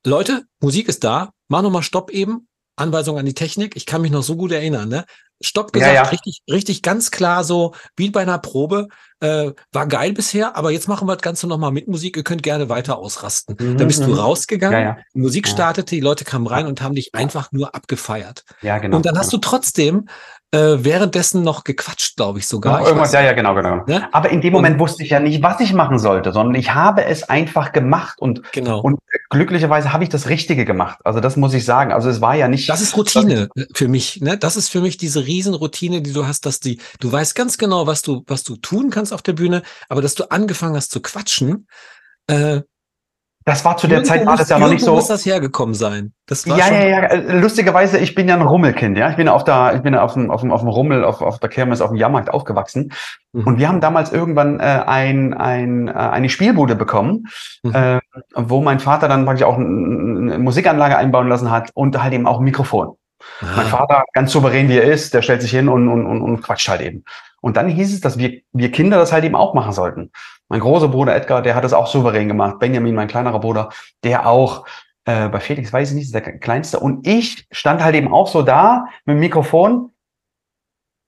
Leute, Musik ist da, mach nochmal Stopp eben, Anweisung an die Technik. Ich kann mich noch so gut erinnern, ne? Stopp gesagt, ja, ja. richtig, richtig ganz klar so, wie bei einer Probe. Äh, war geil bisher, aber jetzt machen wir das Ganze nochmal mit Musik. Ihr könnt gerne weiter ausrasten. Mhm, Dann bist du mhm. rausgegangen, ja, Musik startete, die Leute kamen rein und haben dich einfach nur abgefeiert. Ja, genau. Und dann hast genau. du trotzdem äh, währenddessen noch gequatscht, glaube ich sogar. Ja, irgendwas, ja, ja, genau, genau. Ne? Aber in dem Moment und, wusste ich ja nicht, was ich machen sollte, sondern ich habe es einfach gemacht und, genau. und glücklicherweise habe ich das Richtige gemacht. Also das muss ich sagen. Also es war ja nicht. Das ist Routine das, für mich. Ne? Das ist für mich diese Riesenroutine, die du hast, dass die, du weißt ganz genau, was du, was du tun kannst auf der Bühne, aber dass du angefangen hast zu quatschen, äh, das war zu der Zeit war das ja noch nicht so. muss das hergekommen sein? Das war ja, ja, ja. Lustigerweise, ich bin ja ein Rummelkind, ja. Ich bin auf der, ich bin auf dem, auf dem, auf dem Rummel, auf, auf der Kirmes, auf dem Jahrmarkt aufgewachsen. Mhm. Und wir haben damals irgendwann äh, ein, ein, äh, eine Spielbude bekommen, mhm. äh, wo mein Vater dann praktisch auch eine Musikanlage einbauen lassen hat und halt eben auch ein Mikrofon. Ah. Mein Vater, ganz souverän wie er ist, der stellt sich hin und, und, und, und quatscht halt eben. Und dann hieß es, dass wir, wir Kinder das halt eben auch machen sollten. Mein großer Bruder Edgar, der hat das auch souverän gemacht. Benjamin, mein kleinerer Bruder, der auch. Äh, bei Felix weiß ich nicht, der kleinste. Und ich stand halt eben auch so da mit dem Mikrofon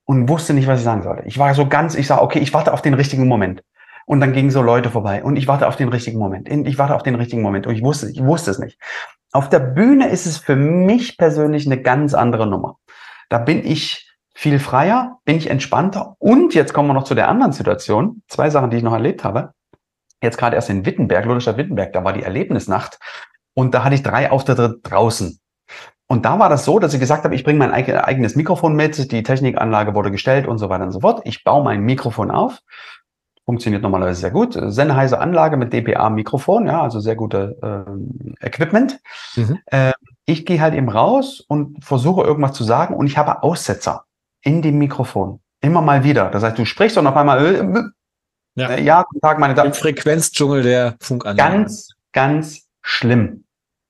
und wusste nicht, was ich sagen sollte. Ich war so ganz, ich sage, okay, ich warte auf den richtigen Moment. Und dann gingen so Leute vorbei und ich warte auf den richtigen Moment. Ich warte auf den richtigen Moment und ich wusste, ich wusste es nicht. Auf der Bühne ist es für mich persönlich eine ganz andere Nummer. Da bin ich viel freier, bin ich entspannter. Und jetzt kommen wir noch zu der anderen Situation. Zwei Sachen, die ich noch erlebt habe. Jetzt gerade erst in Wittenberg, Ludwigstadt Wittenberg, da war die Erlebnisnacht. Und da hatte ich drei Auftritte draußen. Und da war das so, dass ich gesagt habe, ich bringe mein eigenes Mikrofon mit, die Technikanlage wurde gestellt und so weiter und so fort. Ich baue mein Mikrofon auf. Funktioniert normalerweise sehr gut. Sennheiser Anlage mit DPA-Mikrofon, ja, also sehr gute äh, Equipment. Mhm. Äh, ich gehe halt eben raus und versuche irgendwas zu sagen und ich habe Aussetzer in dem Mikrofon. Immer mal wieder. Das heißt, du sprichst und auf einmal, äh, äh ja, äh, ja guten Tag, meine Damen. Im Frequenzdschungel der Funkanlage. Ganz, ganz schlimm.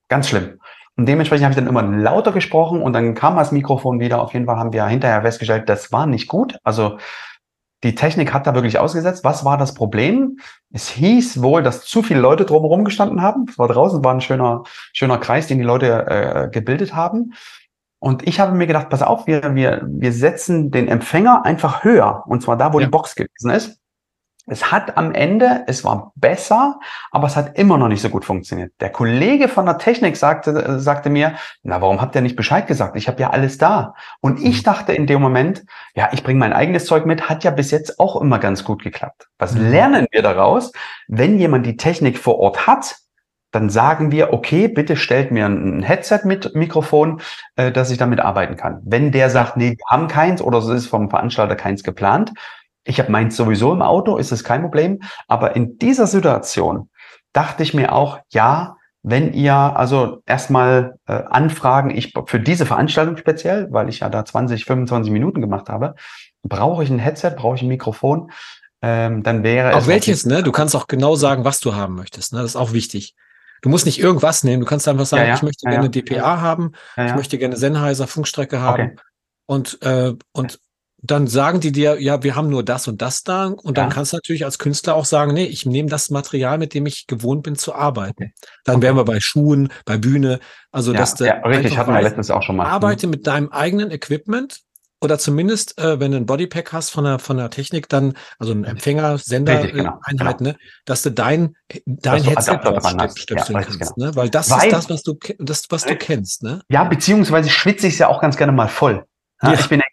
Ganz schlimm. Und dementsprechend habe ich dann immer lauter gesprochen und dann kam das Mikrofon wieder. Auf jeden Fall haben wir hinterher festgestellt, das war nicht gut. Also die Technik hat da wirklich ausgesetzt. Was war das Problem? Es hieß wohl, dass zu viele Leute drumherum gestanden haben. Es war draußen, war ein schöner, schöner Kreis, den die Leute äh, gebildet haben. Und ich habe mir gedacht, pass auf, wir, wir, wir setzen den Empfänger einfach höher. Und zwar da, wo ja. die Box gewesen ist. Es hat am Ende, es war besser, aber es hat immer noch nicht so gut funktioniert. Der Kollege von der Technik sagte, sagte mir, na, warum habt ihr nicht Bescheid gesagt? Ich habe ja alles da. Und ich mhm. dachte in dem Moment, ja, ich bringe mein eigenes Zeug mit, hat ja bis jetzt auch immer ganz gut geklappt. Was mhm. lernen wir daraus? Wenn jemand die Technik vor Ort hat, dann sagen wir, okay, bitte stellt mir ein Headset mit Mikrofon, äh, dass ich damit arbeiten kann. Wenn der sagt, nee, wir haben keins oder es ist vom Veranstalter keins geplant, ich habe meins sowieso im Auto, ist es kein Problem. Aber in dieser Situation dachte ich mir auch, ja, wenn ihr also erstmal äh, Anfragen, ich für diese Veranstaltung speziell, weil ich ja da 20, 25 Minuten gemacht habe, brauche ich ein Headset, brauche ich ein Mikrofon, ähm, dann wäre auch es. welches, ne? Du kannst auch genau sagen, was du haben möchtest, ne? Das ist auch wichtig. Du musst nicht irgendwas nehmen, du kannst einfach sagen, ja, ja. ich möchte gerne DPA haben, ich möchte gerne Sennheiser Funkstrecke haben. Okay. Und, äh, und dann sagen die dir, ja, wir haben nur das und das da. Und dann kannst du natürlich als Künstler auch sagen, nee, ich nehme das Material, mit dem ich gewohnt bin zu arbeiten. Dann okay. wären wir bei Schuhen, bei Bühne. Also, dass du ja, richtig, hatten wir letztens auch schon mal. Arbeite mhm. mit deinem eigenen Equipment oder zumindest, äh, wenn du ein Bodypack hast von der, von der Technik, dann, also ein Empfänger, Sender, Richtig, genau, Einheit, genau. ne, dass du dein, dein Headset stöpseln Ja, kannst, genau. ne? Weil das Weil- ist das, was du, das, was du Richtig. kennst, ne? Ja, beziehungsweise schwitze ich es ja auch ganz gerne mal voll. Ja, Ja. Ich bin äh,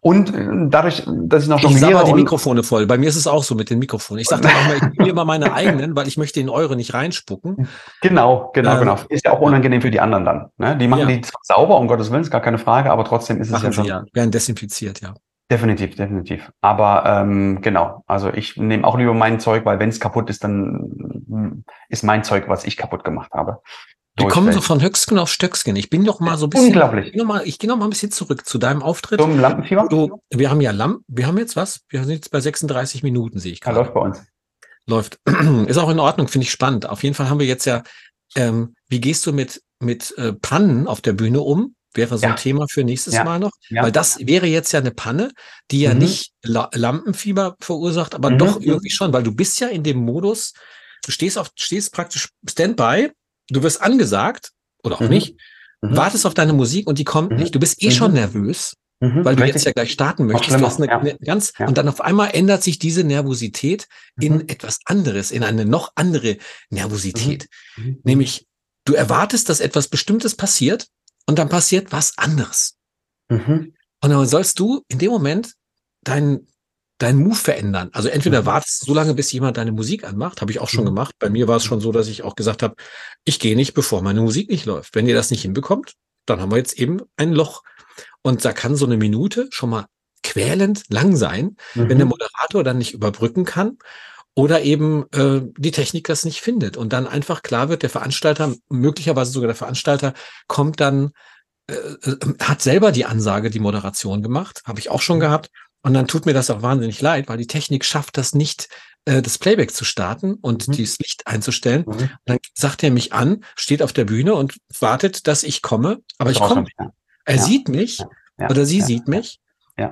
und äh, dadurch, dass ich noch Ich sag mal die Mikrofone voll. Bei mir ist es auch so mit den Mikrofonen. Ich sag dann auch mal, ich nehme immer meine eigenen, weil ich möchte in eure nicht reinspucken. genau, genau, Ähm, genau. Ist ja auch unangenehm für die anderen dann. Ne? Die machen Ja. die zwar sauber, um Gottes Willen, ist gar keine Frage, aber trotzdem ist es ja Machen schon sie ja. Werden desinfiziert, ja. definitiv, definitiv. Aber ähm, genau, also ich nehme auch lieber mein Zeug, weil wenn es kaputt ist, dann mm, ist mein Zeug, was ich kaputt gemacht habe. Wir kommen so von Höchstgen auf Stöcksken. Ich bin doch mal so ein bisschen. Unglaublich. Ich gehe noch mal, ich gehe noch mal ein bisschen zurück zu deinem Auftritt. Zum Lampenfieber? Du, wir haben ja Lamp, wir haben jetzt was? Wir sind jetzt bei 36 Minuten, sehe ich Ja, gerade. läuft bei uns. läuft. Ist auch in Ordnung, finde ich spannend. Auf jeden Fall haben wir jetzt ja, ähm, wie gehst du mit, mit äh, Pannen auf der Bühne um? Wäre so Ja. ein Thema für nächstes Ja. Mal noch. Ja. Weil das wäre jetzt ja eine Panne, die ja Mhm. nicht La Lampenfieber verursacht, aber Mhm. doch irgendwie schon, weil du bist ja in dem Modus, du stehst auf, stehst praktisch Standby, du wirst angesagt oder auch Mhm. nicht, Mhm. wartest auf deine Musik und die kommt Mhm. nicht. Du bist eh Mhm. schon nervös Mhm, weil du richtig. jetzt ja gleich starten möchtest. Du hast eine, ja. eine ganz, Ja. und dann auf einmal ändert sich diese Nervosität in Mhm. etwas anderes, in eine noch andere Nervosität. Mhm. Nämlich, du erwartest, dass etwas Bestimmtes passiert und dann passiert was anderes. Mhm. Und dann sollst du in dem Moment deinen deinen Move verändern. Also entweder Mhm. wartest du so lange, bis jemand deine Musik anmacht, habe ich auch schon Mhm. gemacht. Bei mir war es schon so, dass ich auch gesagt habe, ich gehe nicht, bevor meine Musik nicht läuft. Wenn ihr das nicht hinbekommt, dann haben wir jetzt eben ein Loch. Und da kann so eine Minute schon mal quälend lang sein, wenn der Mhm. Moderator dann nicht überbrücken kann oder eben äh, die Technik das nicht findet und dann einfach klar wird, der Veranstalter, möglicherweise sogar der Veranstalter, kommt dann, äh, äh, hat selber die Ansage, die Moderation gemacht, habe ich auch schon Mhm. gehabt. Und dann tut mir das auch wahnsinnig leid, weil die Technik schafft das nicht, äh, das Playback zu starten und Mhm. dieses Licht einzustellen. Mhm. Und dann sagt er mich an, steht auf der Bühne und wartet, dass ich komme, aber ich komme. Ja. Er Ja. sieht mich Ja. oder sie sieht mich,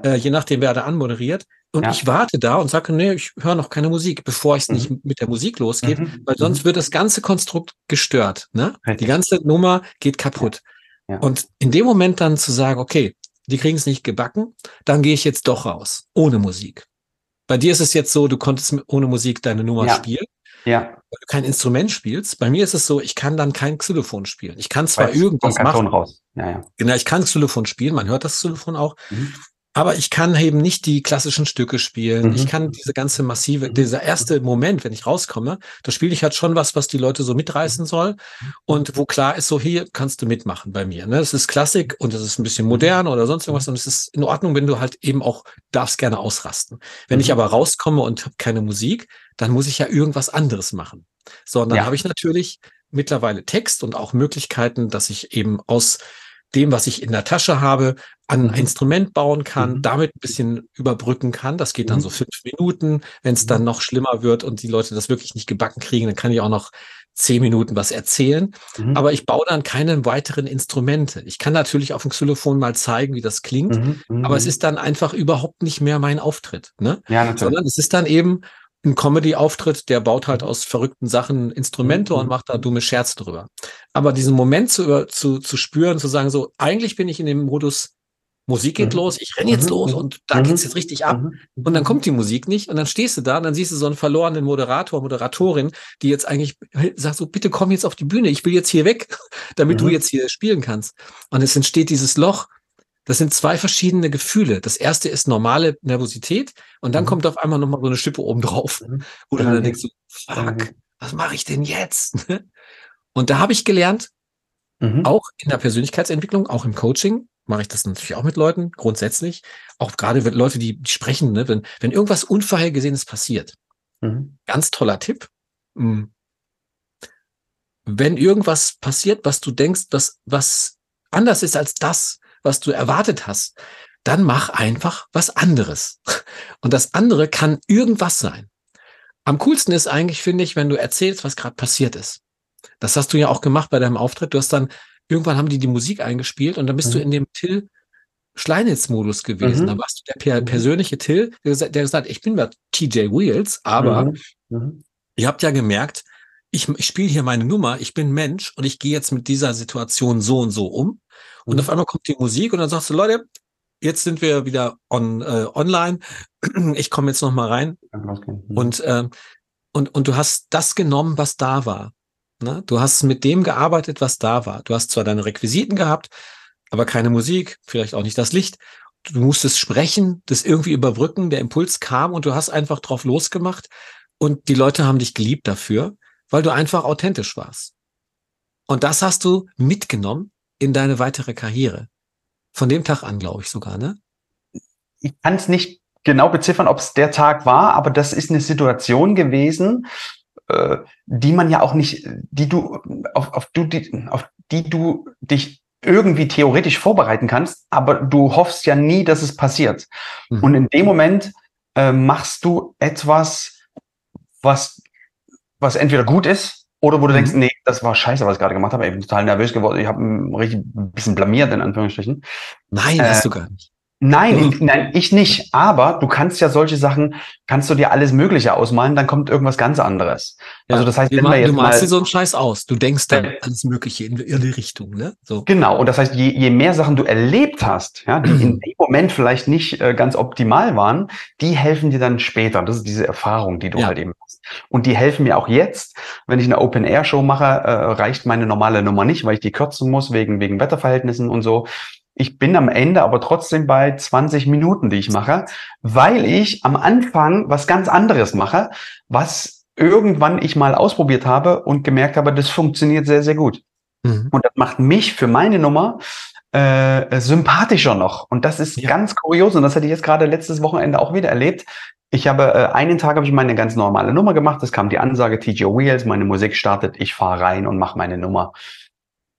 äh, je nachdem, wer da anmoderiert. Und ich warte da und sage, nee, ich höre noch keine Musik, bevor es Mhm. nicht mit der Musik losgeht, Mhm. weil sonst Mhm. wird das ganze Konstrukt gestört. Ne? Die ganze Nummer geht kaputt. Und in dem Moment dann zu sagen, okay, die kriegen es nicht gebacken, dann gehe ich jetzt doch raus, ohne Musik. Bei dir ist es jetzt so, du konntest ohne Musik deine Nummer Ja. spielen, Ja, weil du kein Instrument spielst. Bei mir ist es so, ich kann dann kein Xylophon spielen. Ich kann zwar weil es irgendwas machen, raus. Ja, ja. Genau, ich kann Xylophon spielen, man hört das Xylophon auch, Mhm. Aber ich kann eben nicht die klassischen Stücke spielen. Mhm. Ich kann diese ganze massive, Mhm. dieser erste Moment, wenn ich rauskomme, da spiele ich halt schon was, was die Leute so mitreißen soll Mhm. und wo klar ist, so hier kannst du mitmachen bei mir. Ne? Das ist Klassik und das ist ein bisschen modern oder sonst irgendwas und es ist in Ordnung, wenn du halt eben auch darfst gerne ausrasten. Wenn ich Mhm. aber rauskomme und habe keine Musik, dann muss ich ja irgendwas anderes machen. So, und dann Ja. habe ich natürlich mittlerweile Text und auch Möglichkeiten, dass ich eben aus dem, was ich in der Tasche habe, an ein Mhm. Instrument bauen kann, Mhm. damit ein bisschen überbrücken kann. Das geht dann Mhm. so fünf Minuten. Wenn es dann Mhm. noch schlimmer wird und die Leute das wirklich nicht gebacken kriegen, dann kann ich auch noch zehn Minuten was erzählen. Mhm. Aber ich baue dann keine weiteren Instrumente. Ich kann natürlich auf dem Xylophon mal zeigen, wie das klingt, Mhm. Aber es ist dann einfach überhaupt nicht mehr mein Auftritt. Ne? ja, natürlich. sondern es ist dann eben ein Comedy-Auftritt, der baut halt aus verrückten Sachen Instrumente Mhm. und macht da dumme Scherze drüber. Aber diesen Moment zu, zu, zu spüren, zu sagen, so, eigentlich bin ich in dem Modus, Musik geht Mhm. los, ich renne jetzt Mhm. los Mhm. und da Mhm. geht's jetzt richtig ab. Mhm. Und dann kommt die Musik nicht und dann stehst du da und dann siehst du so einen verlorenen Moderator, Moderatorin, die jetzt eigentlich sagt so, bitte komm jetzt auf die Bühne, ich will jetzt hier weg, damit du Mhm. jetzt hier spielen kannst. Und es entsteht dieses Loch. Das sind zwei verschiedene Gefühle. Das erste ist normale Nervosität und dann Mhm. kommt auf einmal nochmal so eine Schippe oben drauf, Mhm. du Ja, dann denkst, so, fuck, Mhm. was mache ich denn jetzt? Und da habe ich gelernt, Mhm. auch in der Persönlichkeitsentwicklung, auch im Coaching, mache ich das natürlich auch mit Leuten, grundsätzlich. Auch gerade Leute, die, die sprechen, ne, wenn, wenn irgendwas Unvorhergesehenes passiert. Mhm. Ganz toller Tipp. Mm. Wenn irgendwas passiert, was du denkst, was, was anders ist als das, was du erwartet hast, dann mach einfach was anderes. Und das andere kann irgendwas sein. Am coolsten ist eigentlich, finde ich, wenn du erzählst, was gerade passiert ist. Das hast du ja auch gemacht bei deinem Auftritt. Du hast dann, irgendwann haben die die Musik eingespielt und dann bist du Mhm. in dem Till Schleinitz-Modus gewesen. Mhm. Da warst du der Mhm. persönliche Till, der gesagt, der gesagt, ich bin bei TJ Wheels, aber Mhm. Mhm. ihr habt ja gemerkt, ich, ich spiele hier meine Nummer, ich bin Mensch und ich gehe jetzt mit dieser Situation so und so um. Und Mhm. auf einmal kommt die Musik und dann sagst du, Leute, jetzt sind wir wieder on, äh, online. Ich komme jetzt noch mal rein. Mhm. Und, äh, und, und du hast das genommen, was da war. Ne? Du hast mit dem gearbeitet, was da war. Du hast zwar deine Requisiten gehabt, aber keine Musik, vielleicht auch nicht das Licht. Du musstest sprechen, das irgendwie überbrücken, der Impuls kam und du hast einfach drauf losgemacht und die Leute haben dich geliebt dafür, weil du einfach authentisch warst. Und das hast du mitgenommen in deine weitere Karriere. Von dem Tag an, glaube ich sogar, ne? Ich kann es nicht genau beziffern, ob es der Tag war, aber das ist eine Situation gewesen, äh, die man ja auch nicht, die du, auf, auf, du, die, auf die du dich irgendwie theoretisch vorbereiten kannst, aber du hoffst ja nie, dass es passiert. Mhm. Und in dem Moment äh, machst du etwas, was, was entweder gut ist oder wo du mhm. denkst, nee, das war scheiße, was ich gerade gemacht habe. Ich bin total nervös geworden. Ich habe richtig ein bisschen blamiert, in Anführungsstrichen. Nein, äh, hast du gar nicht. Nein, ich, nein, ich nicht. Aber du kannst ja solche Sachen, kannst du dir alles Mögliche ausmalen, dann kommt irgendwas ganz anderes. Ja, also das heißt, wenn wir jetzt du malst dir so einen Scheiß aus. Du denkst dann äh, alles Mögliche in ihre Richtung, ne? So. Genau. Und das heißt, je, je mehr Sachen du erlebt hast, ja, die in dem Moment vielleicht nicht äh, ganz optimal waren, die helfen dir dann später. Das ist diese Erfahrung, die du ja. halt eben. Und die helfen mir auch jetzt, wenn ich eine Open-Air-Show mache, äh, reicht meine normale Nummer nicht, weil ich die kürzen muss wegen, wegen Wetterverhältnissen und so. Ich bin am Ende aber trotzdem bei 20 Minuten, die ich mache, weil ich am Anfang was ganz anderes mache, was irgendwann ich mal ausprobiert habe und gemerkt habe, das funktioniert sehr, sehr gut. Mhm. Und das macht mich für meine Nummer äh, sympathischer noch. Und das ist ja. ganz kurios. Und das hatte ich jetzt gerade letztes Wochenende auch wieder erlebt. Ich habe äh, einen Tag habe ich meine ganz normale Nummer gemacht. Es kam die Ansage TJ Wheels, meine Musik startet, ich fahre rein und mache meine Nummer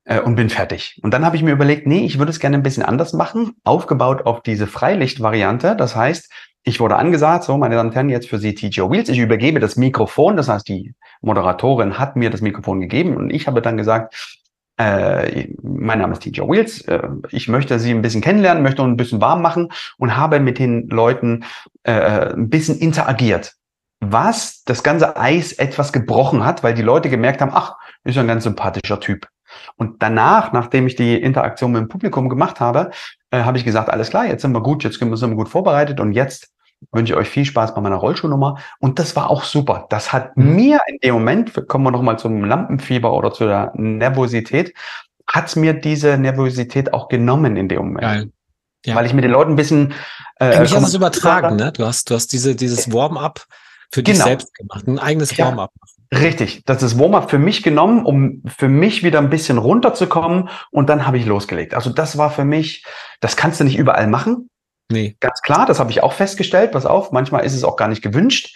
äh, und bin fertig. Und dann habe ich mir überlegt, nee, ich würde es gerne ein bisschen anders machen, aufgebaut auf diese Freilicht-Variante. Das heißt, ich wurde angesagt, so, meine Damen und Herren, jetzt für Sie TJ Wheels. Ich übergebe das Mikrofon. Das heißt, die Moderatorin hat mir das Mikrofon gegeben und ich habe dann gesagt, äh, mein Name ist TJ Wheels. Äh, ich möchte Sie ein bisschen kennenlernen, möchte ein bisschen warm machen und habe mit den Leuten äh, ein bisschen interagiert. Was das ganze Eis etwas gebrochen hat, weil die Leute gemerkt haben, ach, ist ein ganz sympathischer Typ. Und danach, nachdem ich die Interaktion mit dem Publikum gemacht habe, äh, habe ich gesagt, alles klar, jetzt sind wir gut, jetzt sind wir gut vorbereitet und jetzt wünsche ich euch viel Spaß bei meiner Rollschuhnummer. Und das war auch super. Das hat mhm. mir in dem Moment, kommen wir nochmal zum Lampenfieber oder zu der Nervosität, hat mir diese Nervosität auch genommen in dem Moment. Geil. Ja. Weil ich mit den Leuten ein bisschen. Äh, Eigentlich hast du es übertragen, ne? Du hast, du hast diese, dieses Warm-up für genau. dich selbst gemacht, ein eigenes ja. Warm-up. Richtig, das ist Warm-up für mich genommen, um für mich wieder ein bisschen runterzukommen und dann habe ich losgelegt. Also das war für mich, das kannst du nicht überall machen. Nee. Ganz klar, das habe ich auch festgestellt. Pass auf, manchmal ist es auch gar nicht gewünscht.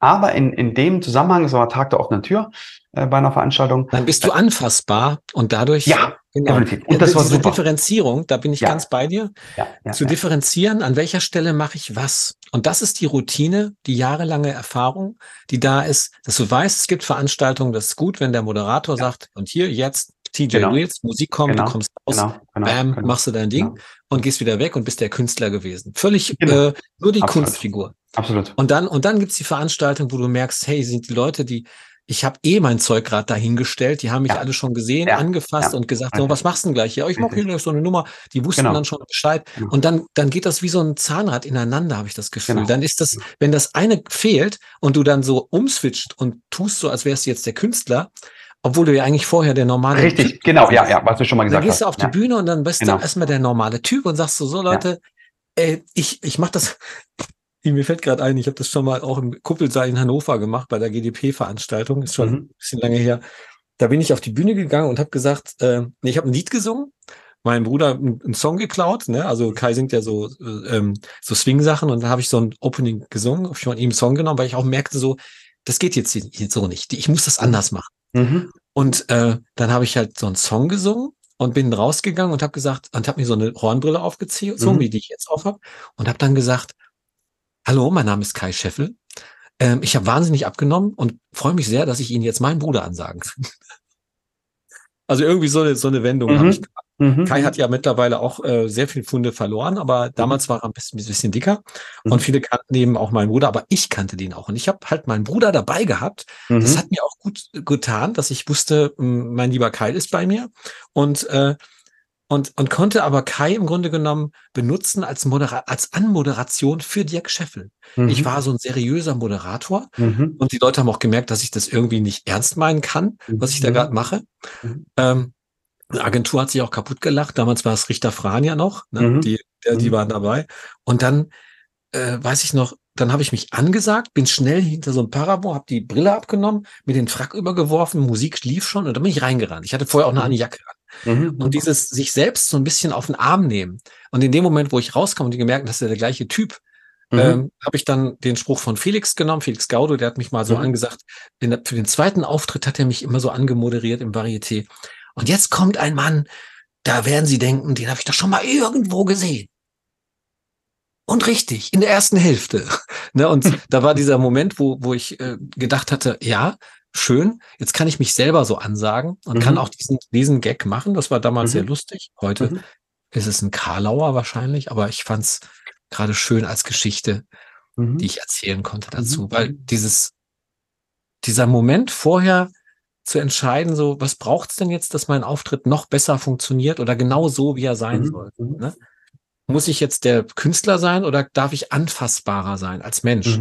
Aber in, in dem Zusammenhang, es war Tag der offenen Tür äh, bei einer Veranstaltung. Dann bist du anfassbar und dadurch. Ja, genau. definitiv. Und das war super. Differenzierung, da bin ich ja. ganz bei dir. Ja, ja, zu differenzieren, an welcher Stelle mache ich was. Und das ist die Routine, die jahrelange Erfahrung, die da ist, dass du weißt, es gibt Veranstaltungen, das ist gut, wenn der Moderator sagt, und hier jetzt TJ genau. Wheels, Musik kommt, genau. du kommst raus, genau. genau. bam, genau. machst du dein Ding genau. und gehst wieder weg und bist der Künstler gewesen. Völlig äh, nur die Absolut. Kunstfigur. Absolut. Und dann, und dann gibt's die Veranstaltung, wo du merkst, hey, sind die Leute, die, ich habe eh mein Zeug gerade dahingestellt, die haben mich ja. alle schon gesehen, ja. angefasst ja. und gesagt, so, was machst du denn gleich hier? Oh, ich mache hier so eine Nummer, die wussten genau. dann schon Bescheid. Genau. Und dann, dann geht das wie so ein Zahnrad ineinander, habe ich das Gefühl. Genau. Dann ist das, wenn das eine fehlt und du dann so umswitcht und tust so, als wärst du jetzt der Künstler, obwohl du ja eigentlich vorher der normale Richtig, typ genau, ja, ja, was du schon mal gesagt hast. Dann gehst du auf die Bühne und dann bist genau. du erstmal der normale Typ und sagst so, so Leute, ey, ich, ich mach das, mir fällt gerade ein, ich habe das schon mal auch im Kuppelsaal in Hannover gemacht bei der GDP-Veranstaltung, ist schon mhm. ein bisschen lange her. Da bin ich auf die Bühne gegangen und habe gesagt, äh, ich habe ein Lied gesungen, mein Bruder einen Song geklaut, ne? Also Kai singt ja so äh, ähm, so Swing-Sachen und da habe ich so ein Opening gesungen, hab ich von ihm einen Song genommen, weil ich auch merkte so, das geht jetzt, jetzt so nicht. Ich muss das anders machen. Mhm. Und äh, dann habe ich halt so einen Song gesungen und bin rausgegangen und habe gesagt und habe mir so eine Hornbrille aufgezogen, mhm. wie die ich jetzt auf habe und habe dann gesagt, hallo, mein Name ist Kai Scheffel. Ähm, ich habe wahnsinnig abgenommen und freue mich sehr, dass ich Ihnen jetzt meinen Bruder ansagen kann. Also irgendwie so eine, so eine Wendung mhm. habe ich gemacht. Mhm. Kai hat ja mittlerweile auch äh, sehr viel Funde verloren, aber mhm. damals war er ein bisschen, ein bisschen dicker mhm. und viele kannten eben auch meinen Bruder, aber ich kannte den auch und ich habe halt meinen Bruder dabei gehabt. Mhm. Das hat mir auch gut getan, dass ich wusste, mein lieber Kai ist bei mir und äh, und, und konnte aber Kai im Grunde genommen benutzen als, Modera als Anmoderation für Dirk Scheffel. Mhm. Ich war so ein seriöser Moderator mhm. und die Leute haben auch gemerkt, dass ich das irgendwie nicht ernst meinen kann, was ich da mhm. gerade mache. Mhm. Ähm, die Agentur hat sich auch kaputt gelacht. Damals war es Richter Frania noch, ne? Mhm. die, der, die waren dabei. Und dann äh, weiß ich noch, dann habe ich mich angesagt, bin schnell hinter so ein Parabo, habe die Brille abgenommen, mir den Frack übergeworfen, Musik lief schon und dann bin ich reingerannt. Ich hatte vorher auch noch eine Jacke an. Mhm. Und dieses sich selbst so ein bisschen auf den Arm nehmen. Und in dem Moment, wo ich rauskam und die gemerkt, dass er der gleiche Typ, mhm. ähm, habe ich dann den Spruch von Felix genommen, Felix Gaudo, der hat mich mal so mhm. angesagt, der, für den zweiten Auftritt hat er mich immer so angemoderiert im Varieté. Und jetzt kommt ein Mann, da werden Sie denken, den habe ich doch schon mal irgendwo gesehen. Und richtig, in der ersten Hälfte. ne, und da war dieser Moment, wo, wo ich äh, gedacht hatte, ja, schön, jetzt kann ich mich selber so ansagen und mhm. kann auch diesen, diesen Gag machen. Das war damals mhm. sehr lustig. Heute mhm. ist es ein Karlauer wahrscheinlich, aber ich fand es gerade schön als Geschichte, mhm. die ich erzählen konnte mhm. dazu, weil dieses, dieser Moment vorher zu entscheiden, so, was braucht's denn jetzt, dass mein Auftritt noch besser funktioniert oder genau so, wie er sein mhm. soll? Ne? Muss ich jetzt der Künstler sein oder darf ich anfassbarer sein als Mensch?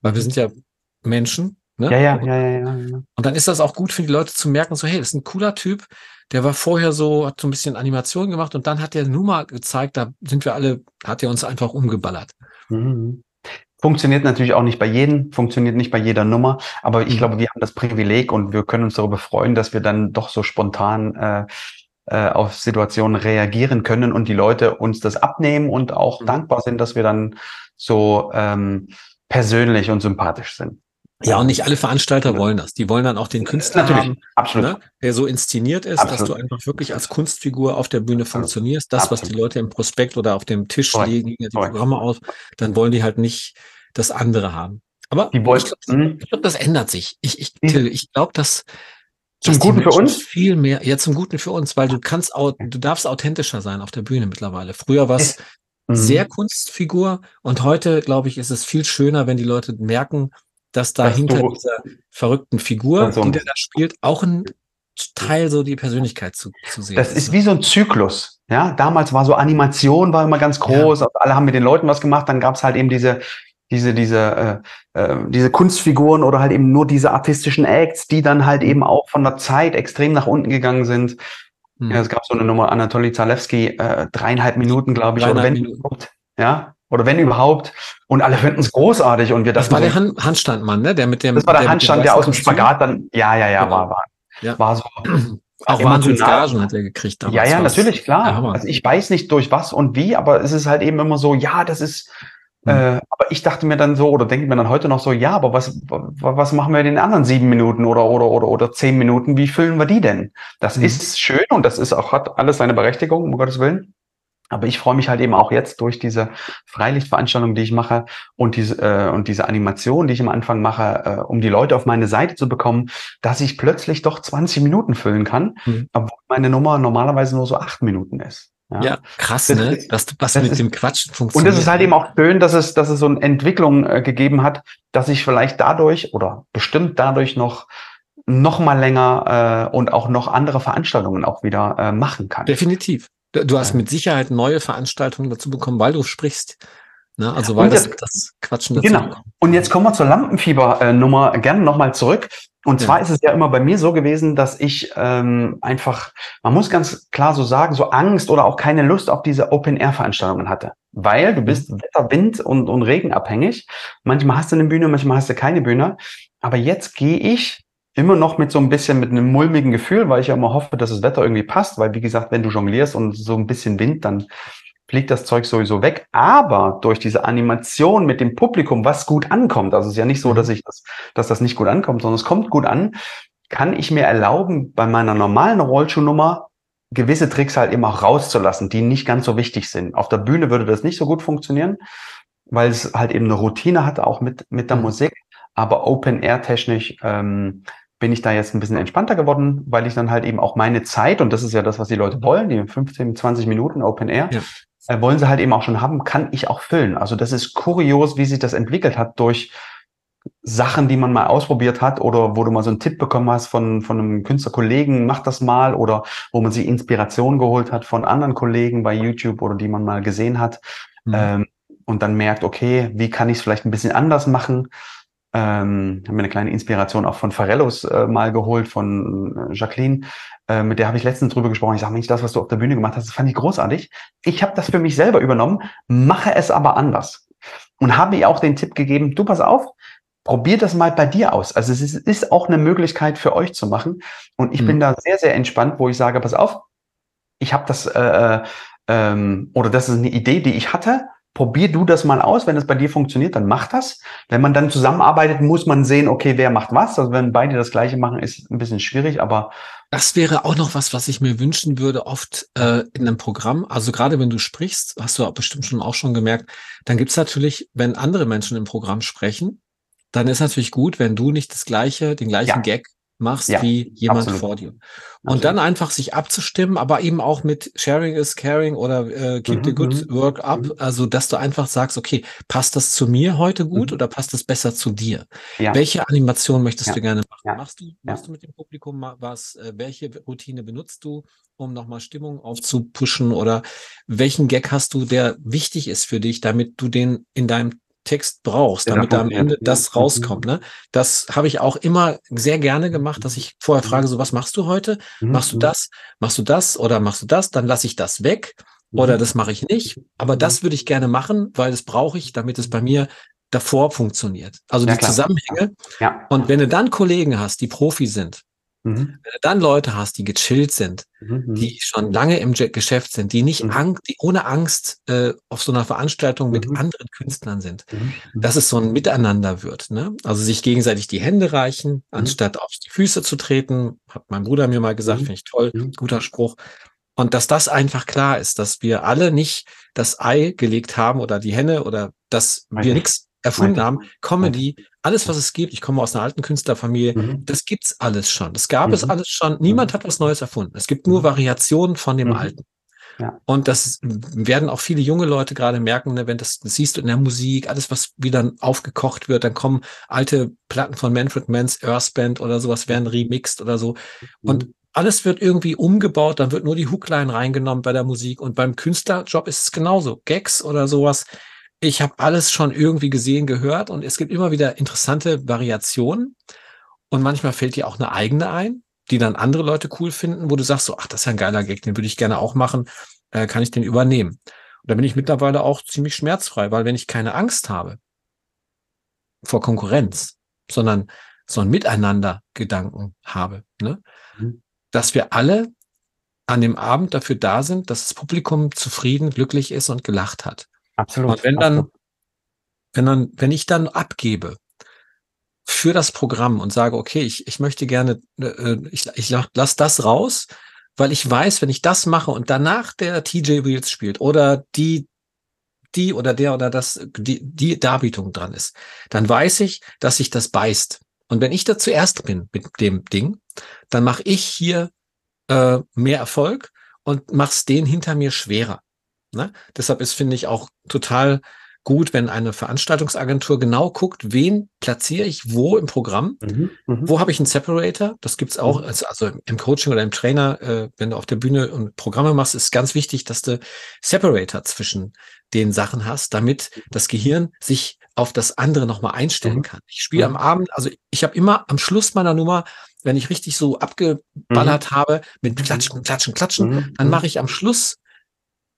Weil wir sind ja Menschen Ne? Ja, ja, ja, ja, ja, ja. Und dann ist das auch gut für die Leute zu merken, so, hey, das ist ein cooler Typ, der war vorher so, hat so ein bisschen Animation gemacht und dann hat der Nummer gezeigt, da sind wir alle, hat er uns einfach umgeballert. Mhm. Funktioniert natürlich auch nicht bei jedem, funktioniert nicht bei jeder Nummer, aber ich mhm. glaube, wir haben das Privileg und wir können uns darüber freuen, dass wir dann doch so spontan äh, äh, auf Situationen reagieren können und die Leute uns das abnehmen und auch mhm. dankbar sind, dass wir dann so ähm, persönlich und sympathisch sind. Ja, und nicht alle Veranstalter wollen das. Die wollen dann auch den Künstler Natürlich, haben, absolut. Ne, der so inszeniert ist, absolut. dass du einfach wirklich als Kunstfigur auf der Bühne funktionierst. Das, absolut. was die Leute im Prospekt oder auf dem Tisch Correct. legen, die Correct. Programme aus, dann wollen die halt nicht das andere haben. Aber die wollen, ich glaube, hm? glaub, das ändert sich. Ich, ich, Till, ich glaube, dass zum Guten für uns? Viel mehr, ja, zum Guten für uns, weil du kannst, du darfst authentischer sein auf der Bühne mittlerweile. Früher war es sehr Kunstfigur und heute, glaube ich, ist es viel schöner, wenn die Leute merken, dass da hinter dieser verrückten Figur, so die der da spielt, auch ein Teil so die Persönlichkeit zu, zu sehen. Das ist wie so ein Zyklus. Ja, damals war so Animation war immer ganz groß, ja. alle haben mit den Leuten was gemacht, dann gab es halt eben diese diese diese äh, äh, diese Kunstfiguren oder halt eben nur diese artistischen Acts, die dann halt eben auch von der Zeit extrem nach unten gegangen sind. Hm. Ja, es gab so eine Nummer Anatoly Zalewski, äh, dreieinhalb Minuten, glaube ich, oder wenn Minuten. ja, oder wenn überhaupt. Und alle finden es großartig. Und wir das war der Hand, Handstandmann, ne? Der mit dem. Das war der, der Handstand, der aus dem Spagat dann. Ja, ja, ja, genau. war, war, ja. war so. Auch Wahnsinnsgagen hat er gekriegt damals. Ja, ja, natürlich, klar. Ja, also ich weiß nicht durch was und wie, aber es ist halt eben immer so, ja, das ist, mhm. äh, aber ich dachte mir dann so, oder denke mir dann heute noch so, ja, aber was, was machen wir in den anderen sieben Minuten oder, oder, oder, oder zehn Minuten? Wie füllen wir die denn? Das mhm. ist schön und das ist auch, hat alles seine Berechtigung, um Gottes Willen. Aber ich freue mich halt eben auch jetzt durch diese Freilichtveranstaltung, die ich mache und diese, äh, und diese Animation, die ich am Anfang mache, äh, um die Leute auf meine Seite zu bekommen, dass ich plötzlich doch 20 Minuten füllen kann, mhm. obwohl meine Nummer normalerweise nur so acht Minuten ist. Ja, ja krass, das, ne? Dass was mit ist, dem Quatschen funktioniert. Und es ist halt eben auch schön, dass es, dass es so eine Entwicklung äh, gegeben hat, dass ich vielleicht dadurch oder bestimmt dadurch noch noch mal länger äh, und auch noch andere Veranstaltungen auch wieder äh, machen kann. Definitiv. Du hast mit Sicherheit neue Veranstaltungen dazu bekommen, weil du sprichst. Ne? Also weil das, das Quatschen dazu Genau. Bekommt. Und jetzt kommen wir zur Lampenfieber-Nummer gerne nochmal zurück. Und zwar ja. ist es ja immer bei mir so gewesen, dass ich ähm, einfach, man muss ganz klar so sagen, so Angst oder auch keine Lust auf diese Open-Air-Veranstaltungen hatte. Weil du bist mhm. Wetter, Wind und, und Regen abhängig. Manchmal hast du eine Bühne, manchmal hast du keine Bühne. Aber jetzt gehe ich immer noch mit so ein bisschen mit einem mulmigen Gefühl, weil ich ja immer hoffe, dass das Wetter irgendwie passt, weil wie gesagt, wenn du jonglierst und so ein bisschen Wind, dann fliegt das Zeug sowieso weg. Aber durch diese Animation mit dem Publikum, was gut ankommt, also es ist ja nicht so, dass mhm. ich das, dass das nicht gut ankommt, sondern es kommt gut an, kann ich mir erlauben, bei meiner normalen Rollschuhnummer gewisse Tricks halt eben auch rauszulassen, die nicht ganz so wichtig sind. Auf der Bühne würde das nicht so gut funktionieren, weil es halt eben eine Routine hat, auch mit, mit der mhm. Musik. Aber Open-Air-technisch ähm, bin ich da jetzt ein bisschen entspannter geworden, weil ich dann halt eben auch meine Zeit, und das ist ja das, was die Leute wollen, die 15, 20 Minuten Open Air, ja. äh, wollen sie halt eben auch schon haben, kann ich auch füllen. Also das ist kurios, wie sich das entwickelt hat durch Sachen, die man mal ausprobiert hat oder wo du mal so einen Tipp bekommen hast von, von einem Künstlerkollegen, mach das mal oder wo man sich Inspiration geholt hat von anderen Kollegen bei YouTube oder die man mal gesehen hat mhm. ähm, und dann merkt, okay, wie kann ich es vielleicht ein bisschen anders machen? Ähm, habe mir eine kleine Inspiration auch von Farellos äh, mal geholt, von äh, Jacqueline. Äh, mit der habe ich letztens drüber gesprochen. Ich sage, Mensch, das, was du auf der Bühne gemacht hast, das fand ich großartig. Ich habe das für mich selber übernommen, mache es aber anders. Und habe ihr auch den Tipp gegeben, du pass auf, probier das mal bei dir aus. Also es ist, ist auch eine Möglichkeit für euch zu machen. Und ich mhm. bin da sehr, sehr entspannt, wo ich sage, pass auf, ich habe das, äh, äh, ähm, oder das ist eine Idee, die ich hatte. Probier du das mal aus. Wenn es bei dir funktioniert, dann mach das. Wenn man dann zusammenarbeitet, muss man sehen, okay, wer macht was. Also wenn beide das Gleiche machen, ist ein bisschen schwierig, aber das wäre auch noch was, was ich mir wünschen würde, oft äh, in einem Programm. Also gerade wenn du sprichst, hast du bestimmt schon auch schon gemerkt, dann gibt's natürlich, wenn andere Menschen im Programm sprechen, dann ist natürlich gut, wenn du nicht das gleiche, den gleichen ja. Gag machst ja, wie jemand absolut. vor dir. Und absolut. dann einfach sich abzustimmen, aber eben auch mit Sharing is Caring oder äh, Keep mhm, the Good mhm. Work Up, mhm. also dass du einfach sagst, okay, passt das zu mir heute gut mhm. oder passt das besser zu dir? Ja. Welche Animation möchtest ja. du gerne machen? Machst du, machst du mit dem Publikum was? Äh, welche Routine benutzt du, um nochmal Stimmung aufzupushen oder welchen Gag hast du, der wichtig ist für dich, damit du den in deinem Text brauchst, damit da am Ende das rauskommt. Ne? Das habe ich auch immer sehr gerne gemacht, dass ich vorher frage, so was machst du heute? Mhm, machst du mhm. das? Machst du das oder machst du das? Dann lasse ich das weg oder mhm. das mache ich nicht. Aber das würde ich gerne machen, weil das brauche ich, damit es bei mir davor funktioniert. Also ja, die klar. Zusammenhänge. Ja. Und wenn du dann Kollegen hast, die Profi sind, Mhm. Wenn du dann Leute hast, die gechillt sind, mhm. die schon lange im Geschäft sind, die nicht mhm. Angst, die ohne Angst äh, auf so einer Veranstaltung mit mhm. anderen Künstlern sind, mhm. dass es so ein Miteinander wird. Ne? Also sich gegenseitig die Hände reichen, mhm. anstatt auf die Füße zu treten, hat mein Bruder mir mal gesagt, finde ich toll, guter Spruch. Und dass das einfach klar ist, dass wir alle nicht das Ei gelegt haben oder die Henne oder dass wir nichts erfunden haben. Comedy, alles, was es gibt, ich komme aus einer alten Künstlerfamilie, mhm. das gibt's alles schon. Das gab mhm. es alles schon. Niemand mhm. hat was Neues erfunden. Es gibt nur mhm. Variationen von dem mhm. Alten. Ja. Und das werden auch viele junge Leute gerade merken, ne, wenn das, das, siehst du in der Musik, alles, was wieder aufgekocht wird, dann kommen alte Platten von Manfred Mann's Earth Band oder sowas, werden remixed oder so. Und mhm. alles wird irgendwie umgebaut, dann wird nur die Hookline reingenommen bei der Musik. Und beim Künstlerjob ist es genauso. Gags oder sowas ich habe alles schon irgendwie gesehen, gehört und es gibt immer wieder interessante Variationen und manchmal fällt dir auch eine eigene ein, die dann andere Leute cool finden, wo du sagst so, ach, das ist ja ein geiler Gag, den würde ich gerne auch machen, äh, kann ich den übernehmen. Und da bin ich mittlerweile auch ziemlich schmerzfrei, weil wenn ich keine Angst habe vor Konkurrenz, sondern so ein Miteinander-Gedanken habe, ne? Mhm. dass wir alle an dem Abend dafür da sind, dass das Publikum zufrieden, glücklich ist und gelacht hat. Absolut. Und wenn dann, wenn dann, wenn ich dann abgebe für das Programm und sage, okay, ich, ich möchte gerne, äh, ich, ich lasse das raus, weil ich weiß, wenn ich das mache und danach der TJ Wheels spielt oder die die oder der oder das die die Darbietung dran ist, dann weiß ich, dass sich das beißt. Und wenn ich da zuerst bin mit dem Ding, dann mache ich hier äh, mehr Erfolg und mach's den hinter mir schwerer. Ne? Deshalb ist, finde ich, auch total gut, wenn eine Veranstaltungsagentur genau guckt, wen platziere ich wo im Programm, mhm, mh. wo habe ich einen Separator, das gibt's auch, mhm. also, also, im Coaching oder im Trainer, äh, wenn du auf der Bühne und Programme machst, ist ganz wichtig, dass du Separator zwischen den Sachen hast, damit das Gehirn sich auf das andere nochmal einstellen mhm. kann. Ich spiele mhm. am Abend, also ich habe immer am Schluss meiner Nummer, wenn ich richtig so abgeballert mhm. habe, mit Klatschen, Klatschen, Klatschen, mhm. dann mache ich am Schluss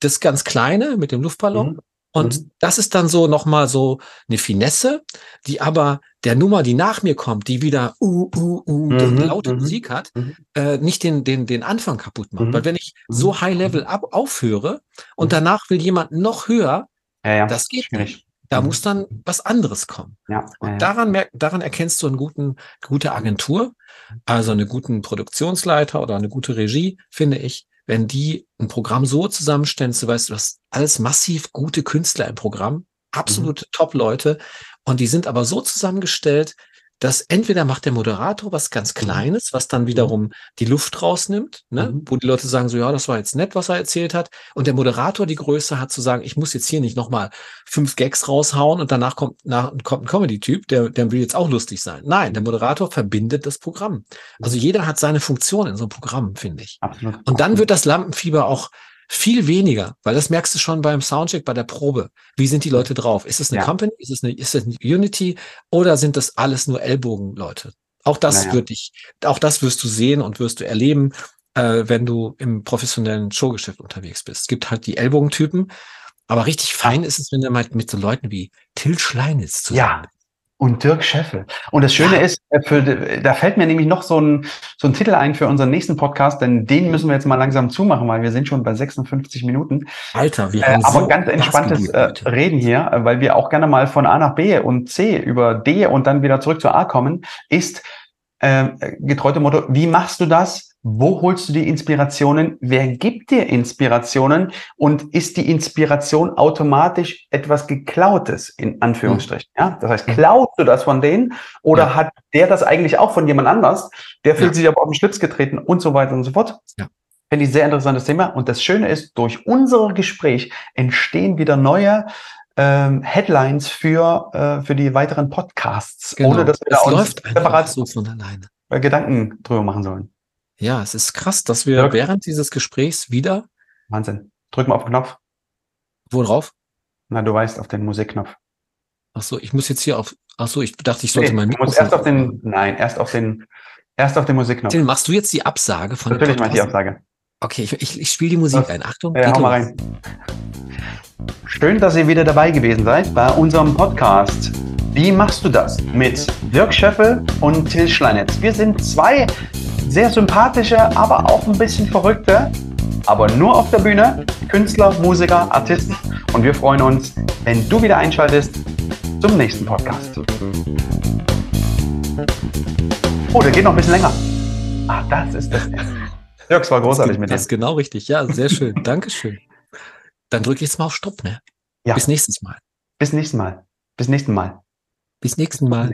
das ganz Kleine mit dem Luftballon. Mhm. Und mhm. das ist dann so nochmal so eine Finesse, die aber der Nummer, die nach mir kommt, die wieder uh, uh, uh, mhm. laute. Musik hat, mhm. äh, nicht den, den, den Anfang kaputt macht. Mhm. Weil wenn ich so High Level ab, aufhöre und danach will jemand noch höher, ja, ja. das geht Schwierig. nicht. Da muss dann was anderes kommen. Ja, und daran, merk, daran erkennst du eine guten, gute Agentur, also einen guten Produktionsleiter oder eine gute Regie, finde ich, wenn die ein Programm so zusammenstellen, du weißt, du hast alles massiv gute Künstler im Programm, absolute mhm. Top-Leute, und die sind aber so zusammengestellt, dass entweder macht der Moderator was ganz Kleines, was dann wiederum die Luft rausnimmt, ne? Mhm. wo die Leute sagen so, ja, das war jetzt nett, was er erzählt hat. Und der Moderator die Größe hat zu sagen, ich muss jetzt hier nicht nochmal fünf Gags raushauen und danach kommt, nach, kommt ein Comedy-Typ, der, der will jetzt auch lustig sein. Nein, der Moderator verbindet das Programm. Also jeder hat seine Funktion in so einem Programm, finde ich. Absolut. Und dann wird das Lampenfieber auch viel weniger, weil das merkst du schon beim Soundcheck, bei der Probe. Wie sind die Leute drauf? Ist es eine Ja. Company? Ist es eine, ist es eine Unity? Oder sind das alles nur Ellbogenleute? Auch das Naja. wird dich, auch das wirst du sehen und wirst du erleben, äh, wenn du im professionellen Showgeschäft unterwegs bist. Es gibt halt die Ellbogentypen, aber richtig fein ist es, wenn du mal mit so Leuten wie Till Schleinitz zusammen Ja. Und Dirk Scheffel. Und das Schöne Ja. ist, äh, für, da fällt mir nämlich noch so ein, so ein Titel ein für unseren nächsten Podcast, denn den müssen wir jetzt mal langsam zumachen, weil wir sind schon bei 56 Minuten. Alter, wir Äh, haben aber so ganz entspanntes gegeben äh. Reden hier, äh, weil wir auch gerne mal von A nach B und C über D und dann wieder zurück zu A kommen, ist äh, getreu dem Motto, wie machst du das? Wo holst du die Inspirationen? Wer gibt dir Inspirationen? Und ist die Inspiration automatisch etwas Geklautes, in Anführungsstrichen? Ja, das heißt, klaust du das von denen oder Ja. hat der das eigentlich auch von jemand anders? Der fühlt Ja. sich aber auf den Schlips getreten und so weiter und so fort. Ja. Finde ich sehr interessantes Thema. Und das Schöne ist, durch unser Gespräch entstehen wieder neue ähm, Headlines für, äh, für die weiteren Podcasts, Genau. ohne dass wir es da uns läuft separat so von alleine. Gedanken drüber machen sollen. Ja, es ist krass, dass wir Dirk? während dieses Gesprächs wieder, Wahnsinn. Drück mal auf den Knopf. wo drauf? Na, du weißt, auf den Musikknopf. Ach so, ich muss jetzt hier auf, ach so, ich dachte, ich sollte Nee, mein du musst Mikrofon erst auf den, nein, erst auf den, erst auf den Musikknopf. Till, machst du jetzt die Absage von Natürlich mal die Podcast? Absage. Okay, ich, ich, ich spiele die Musik Was? ein. Achtung, Ja, hau mal rein. Schön, dass ihr wieder dabei gewesen seid bei unserem Podcast. Wie machst du das? Mit Dirk Scheffel und Till Schleinitz. Wir sind zwei sehr sympathische, aber auch ein bisschen verrückte, aber nur auf der Bühne, Künstler, Musiker, Artisten. Und wir freuen uns, wenn du wieder einschaltest zum nächsten Podcast. Oh, der geht noch ein bisschen länger. Ah, das ist das. Dirk, es war großartig das, mit dir. Das ist genau richtig. Ja, sehr schön. Dankeschön. Dann drücke ich jetzt mal auf Stopp, ne? Ja. Bis nächstes Mal. Bis nächstes Mal. Bis nächsten Mal. Bis nächsten Mal.